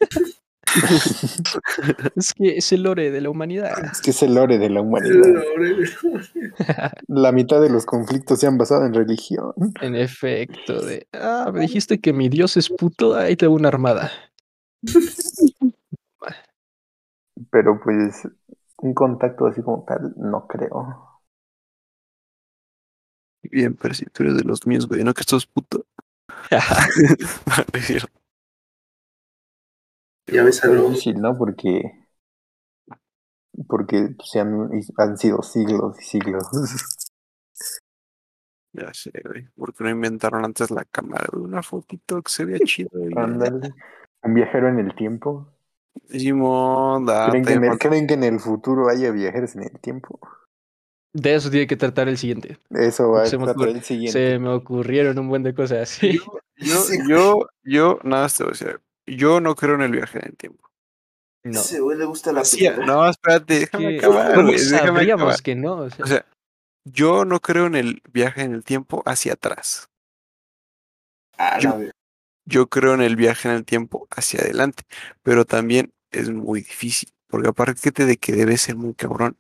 Speaker 5: Es que es el lore de la humanidad.
Speaker 2: es que es el lore de la humanidad. La mitad de los conflictos se han basado en religión.
Speaker 5: En efecto, de. Ah, me dijiste que mi dios es puto, ahí te una armada.
Speaker 2: Pero pues un contacto así como tal, no creo.
Speaker 3: Bien, pero si tú eres de los míos, güey, no que esto es puto.
Speaker 4: Ya ves
Speaker 2: Es
Speaker 4: algo.
Speaker 2: difícil, ¿no? Porque porque pues, se han, han sido siglos y siglos.
Speaker 3: Ya sé, güey. ¿Por qué no inventaron antes la cámara? Una fotito que se vea chido.
Speaker 2: Ándale. Un viajero en el tiempo.
Speaker 3: Simón,
Speaker 2: ¿Creen que, en el, creen que en el futuro haya viajeros en el tiempo?
Speaker 5: De eso tiene que tratar el siguiente.
Speaker 2: Eso va a
Speaker 5: Se
Speaker 2: tratar
Speaker 5: ocurre-
Speaker 2: el siguiente.
Speaker 5: Se me ocurrieron un buen de cosas así.
Speaker 3: Yo, yo, yo, nada te voy a decir. Yo no creo en el viaje en el tiempo.
Speaker 5: No.
Speaker 4: Ese güey le gusta la película.
Speaker 3: no, espérate, déjame
Speaker 5: Que-
Speaker 3: acabar,
Speaker 5: ¿Cómo
Speaker 3: güey, déjame
Speaker 5: sabríamos
Speaker 3: acabar.
Speaker 5: que no? O sea,
Speaker 3: O sea, yo no creo en el viaje en el tiempo hacia atrás.
Speaker 4: Ah,
Speaker 3: yo-
Speaker 4: ver-
Speaker 3: Yo creo en el viaje en el tiempo hacia adelante, pero también es muy difícil, porque aparte de que debe ser muy cabrón.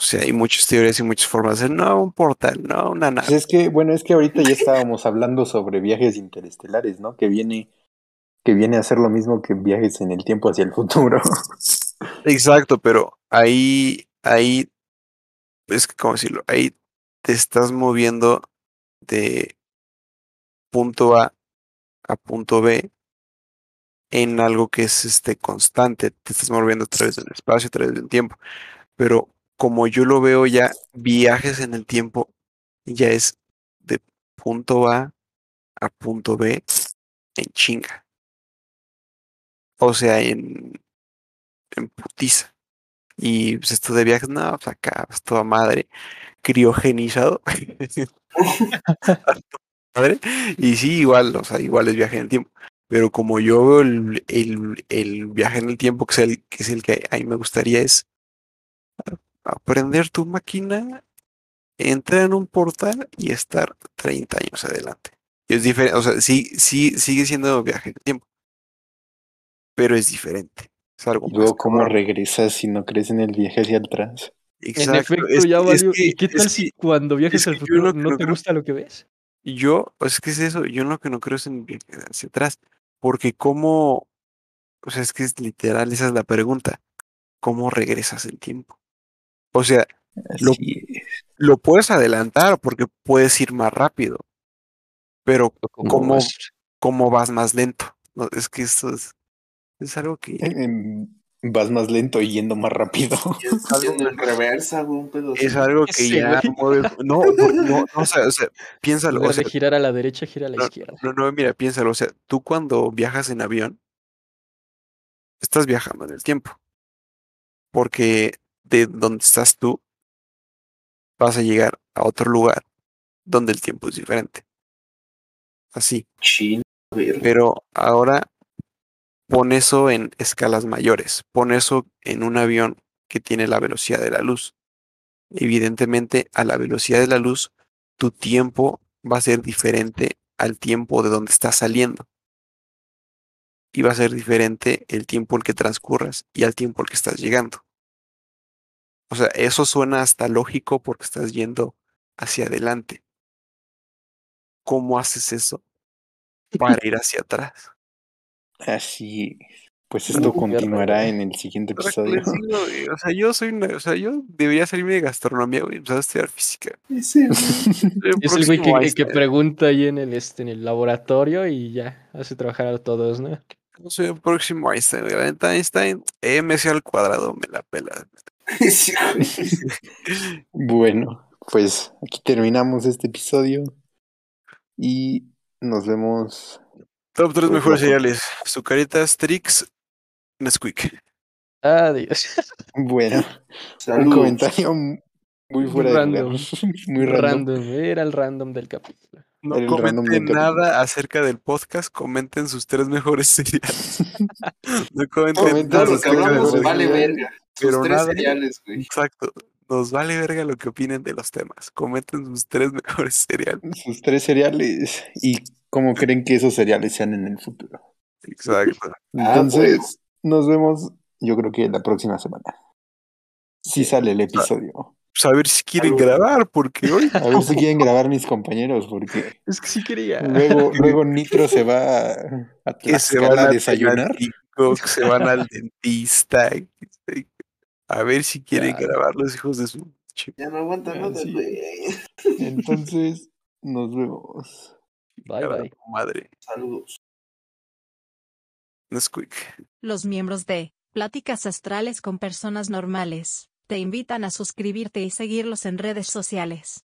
Speaker 3: O sea, hay muchas teorías y muchas formas de hacer, no, un portal, no, una
Speaker 2: Pues
Speaker 3: nave.
Speaker 2: es que, bueno, es que ahorita ya estábamos hablando sobre viajes interestelares, ¿no? Que viene, que viene a ser lo mismo que viajes en el tiempo hacia el futuro.
Speaker 3: Exacto, pero ahí, ahí, es que, ¿cómo decirlo? Ahí te estás moviendo de punto A a punto B en algo que es este constante. Te estás moviendo a través del espacio, a través del tiempo. Pero como yo lo veo ya, viajes en el tiempo ya es de punto A a punto B en chinga. O sea, en, en putiza. Y pues esto de viajes, no, pues acá, pues toda madre, criogenizado. madre. Y sí, igual, o sea, igual es viaje en el tiempo. Pero como yo veo el, el, el viaje en el tiempo, que es el, que es el que a mí me gustaría, es aprender tu máquina, entrar en un portal y estar 30 años adelante. Y es diferente, o sea, sí, sí, sigue siendo viaje en el tiempo. Pero es diferente. Es algo
Speaker 2: Y luego, ¿cómo regresas si no crees en el viaje hacia atrás?
Speaker 5: en
Speaker 3: Exacto,
Speaker 5: efecto,
Speaker 3: es
Speaker 5: ya valió.
Speaker 3: que-
Speaker 5: ¿Y qué tal
Speaker 3: que-
Speaker 5: si cuando viajes
Speaker 3: es
Speaker 5: al futuro no
Speaker 3: no
Speaker 5: te
Speaker 3: creo-
Speaker 5: gusta lo que ves?
Speaker 3: Yo, es que es eso, yo lo que no creo es en viaje hacia atrás, porque cómo, o sea, es que es literal, esa es la pregunta, ¿cómo regresas el tiempo? O sea, Lo- lo puedes adelantar porque puedes ir más rápido, pero ¿cómo,
Speaker 5: vas?
Speaker 3: cómo vas más lento? No, es que esto es, es algo que...
Speaker 2: Vas más lento y yendo más rápido.
Speaker 4: Yendo en reversa, un pedo.
Speaker 3: Es algo que
Speaker 5: Ese
Speaker 3: ya mueve- No, no, no, o sea, o sea,
Speaker 5: En
Speaker 3: piénsalo, o sea,
Speaker 5: de girar a la derecha, gira a la izquierda.
Speaker 3: No, no, mira, piénsalo. O sea, tú cuando viajas en avión, estás viajando en el tiempo. Porque de donde estás tú, vas a llegar a otro lugar donde el tiempo es diferente. Así. Pero ahora pon eso en escalas mayores. Pon eso en un avión que tiene la velocidad de la luz. Evidentemente, a la velocidad de la luz, tu tiempo va a ser diferente al tiempo de donde estás saliendo. Y va a ser diferente el tiempo el que transcurras y al tiempo el que estás llegando. O sea, eso suena hasta lógico porque estás yendo hacia adelante. ¿Cómo haces eso para ir hacia atrás?
Speaker 2: Así es. Pues
Speaker 5: No,
Speaker 2: esto continuará
Speaker 5: raro.
Speaker 2: en el siguiente episodio.
Speaker 3: güey, o sea, yo soy una, o sea, yo debería salirme de gastronomía, güey, empezar a estudiar física.
Speaker 4: Ese, güey.
Speaker 5: Es el güey que, que
Speaker 3: Einstein.
Speaker 5: pregunta ahí en el, este, en el laboratorio y ya hace trabajar a todos, ¿no?
Speaker 3: Yo soy el próximo Einstein, güey. Einstein, MC al cuadrado, me la pela.
Speaker 2: Bueno, pues aquí terminamos este episodio y nos vemos.
Speaker 3: Top 3
Speaker 2: Pues,
Speaker 3: mejores
Speaker 2: loco.
Speaker 3: cereales. Sucaritas, Trix, Nesquik.
Speaker 5: Adiós.
Speaker 2: Bueno, un comentario muy fuera de
Speaker 5: Random.
Speaker 2: lugar. Muy random.
Speaker 5: Random, era el random del capítulo.
Speaker 3: No
Speaker 2: El
Speaker 3: comenten
Speaker 2: capítulo.
Speaker 3: nada acerca del podcast, comenten sus tres mejores cereales. no comenten nada
Speaker 4: lo que
Speaker 3: de
Speaker 4: hablamos vale
Speaker 2: cereales.
Speaker 4: verga. Sus
Speaker 3: Pero
Speaker 4: tres
Speaker 3: nada-
Speaker 4: cereales, güey.
Speaker 3: Exacto. Nos vale verga lo que opinen de los temas. Comenten sus tres mejores cereales.
Speaker 2: Sus tres cereales y cómo creen que esos cereales sean en el futuro.
Speaker 3: Exacto.
Speaker 4: Ah,
Speaker 2: Entonces,
Speaker 4: pues.
Speaker 2: nos vemos yo creo que la próxima semana. Si sale el episodio.
Speaker 3: Pues a ver si quieren
Speaker 4: Algo.
Speaker 3: grabar, porque hoy
Speaker 2: A ver si quieren grabar mis compañeros, porque
Speaker 5: Es que sí quería.
Speaker 2: luego, luego Nitro se va a, a
Speaker 3: que se van
Speaker 2: a desayunar.
Speaker 3: TikTok, se van al dentista. A ver si quieren grabar los hijos de su
Speaker 4: Ya no aguanta
Speaker 2: Ah,
Speaker 4: nada,
Speaker 2: sí.
Speaker 4: güey.
Speaker 2: Entonces, nos vemos.
Speaker 5: Bye, bye.
Speaker 3: madre.
Speaker 4: Saludos.
Speaker 3: Nesquik.
Speaker 1: Los miembros de pláticas astrales con personas normales. Te invitan a suscribirte y seguirlos en redes sociales.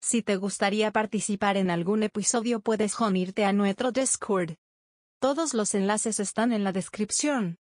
Speaker 1: Si te gustaría participar en algún episodio puedes unirte a nuestro Discord. Todos los enlaces están en la descripción.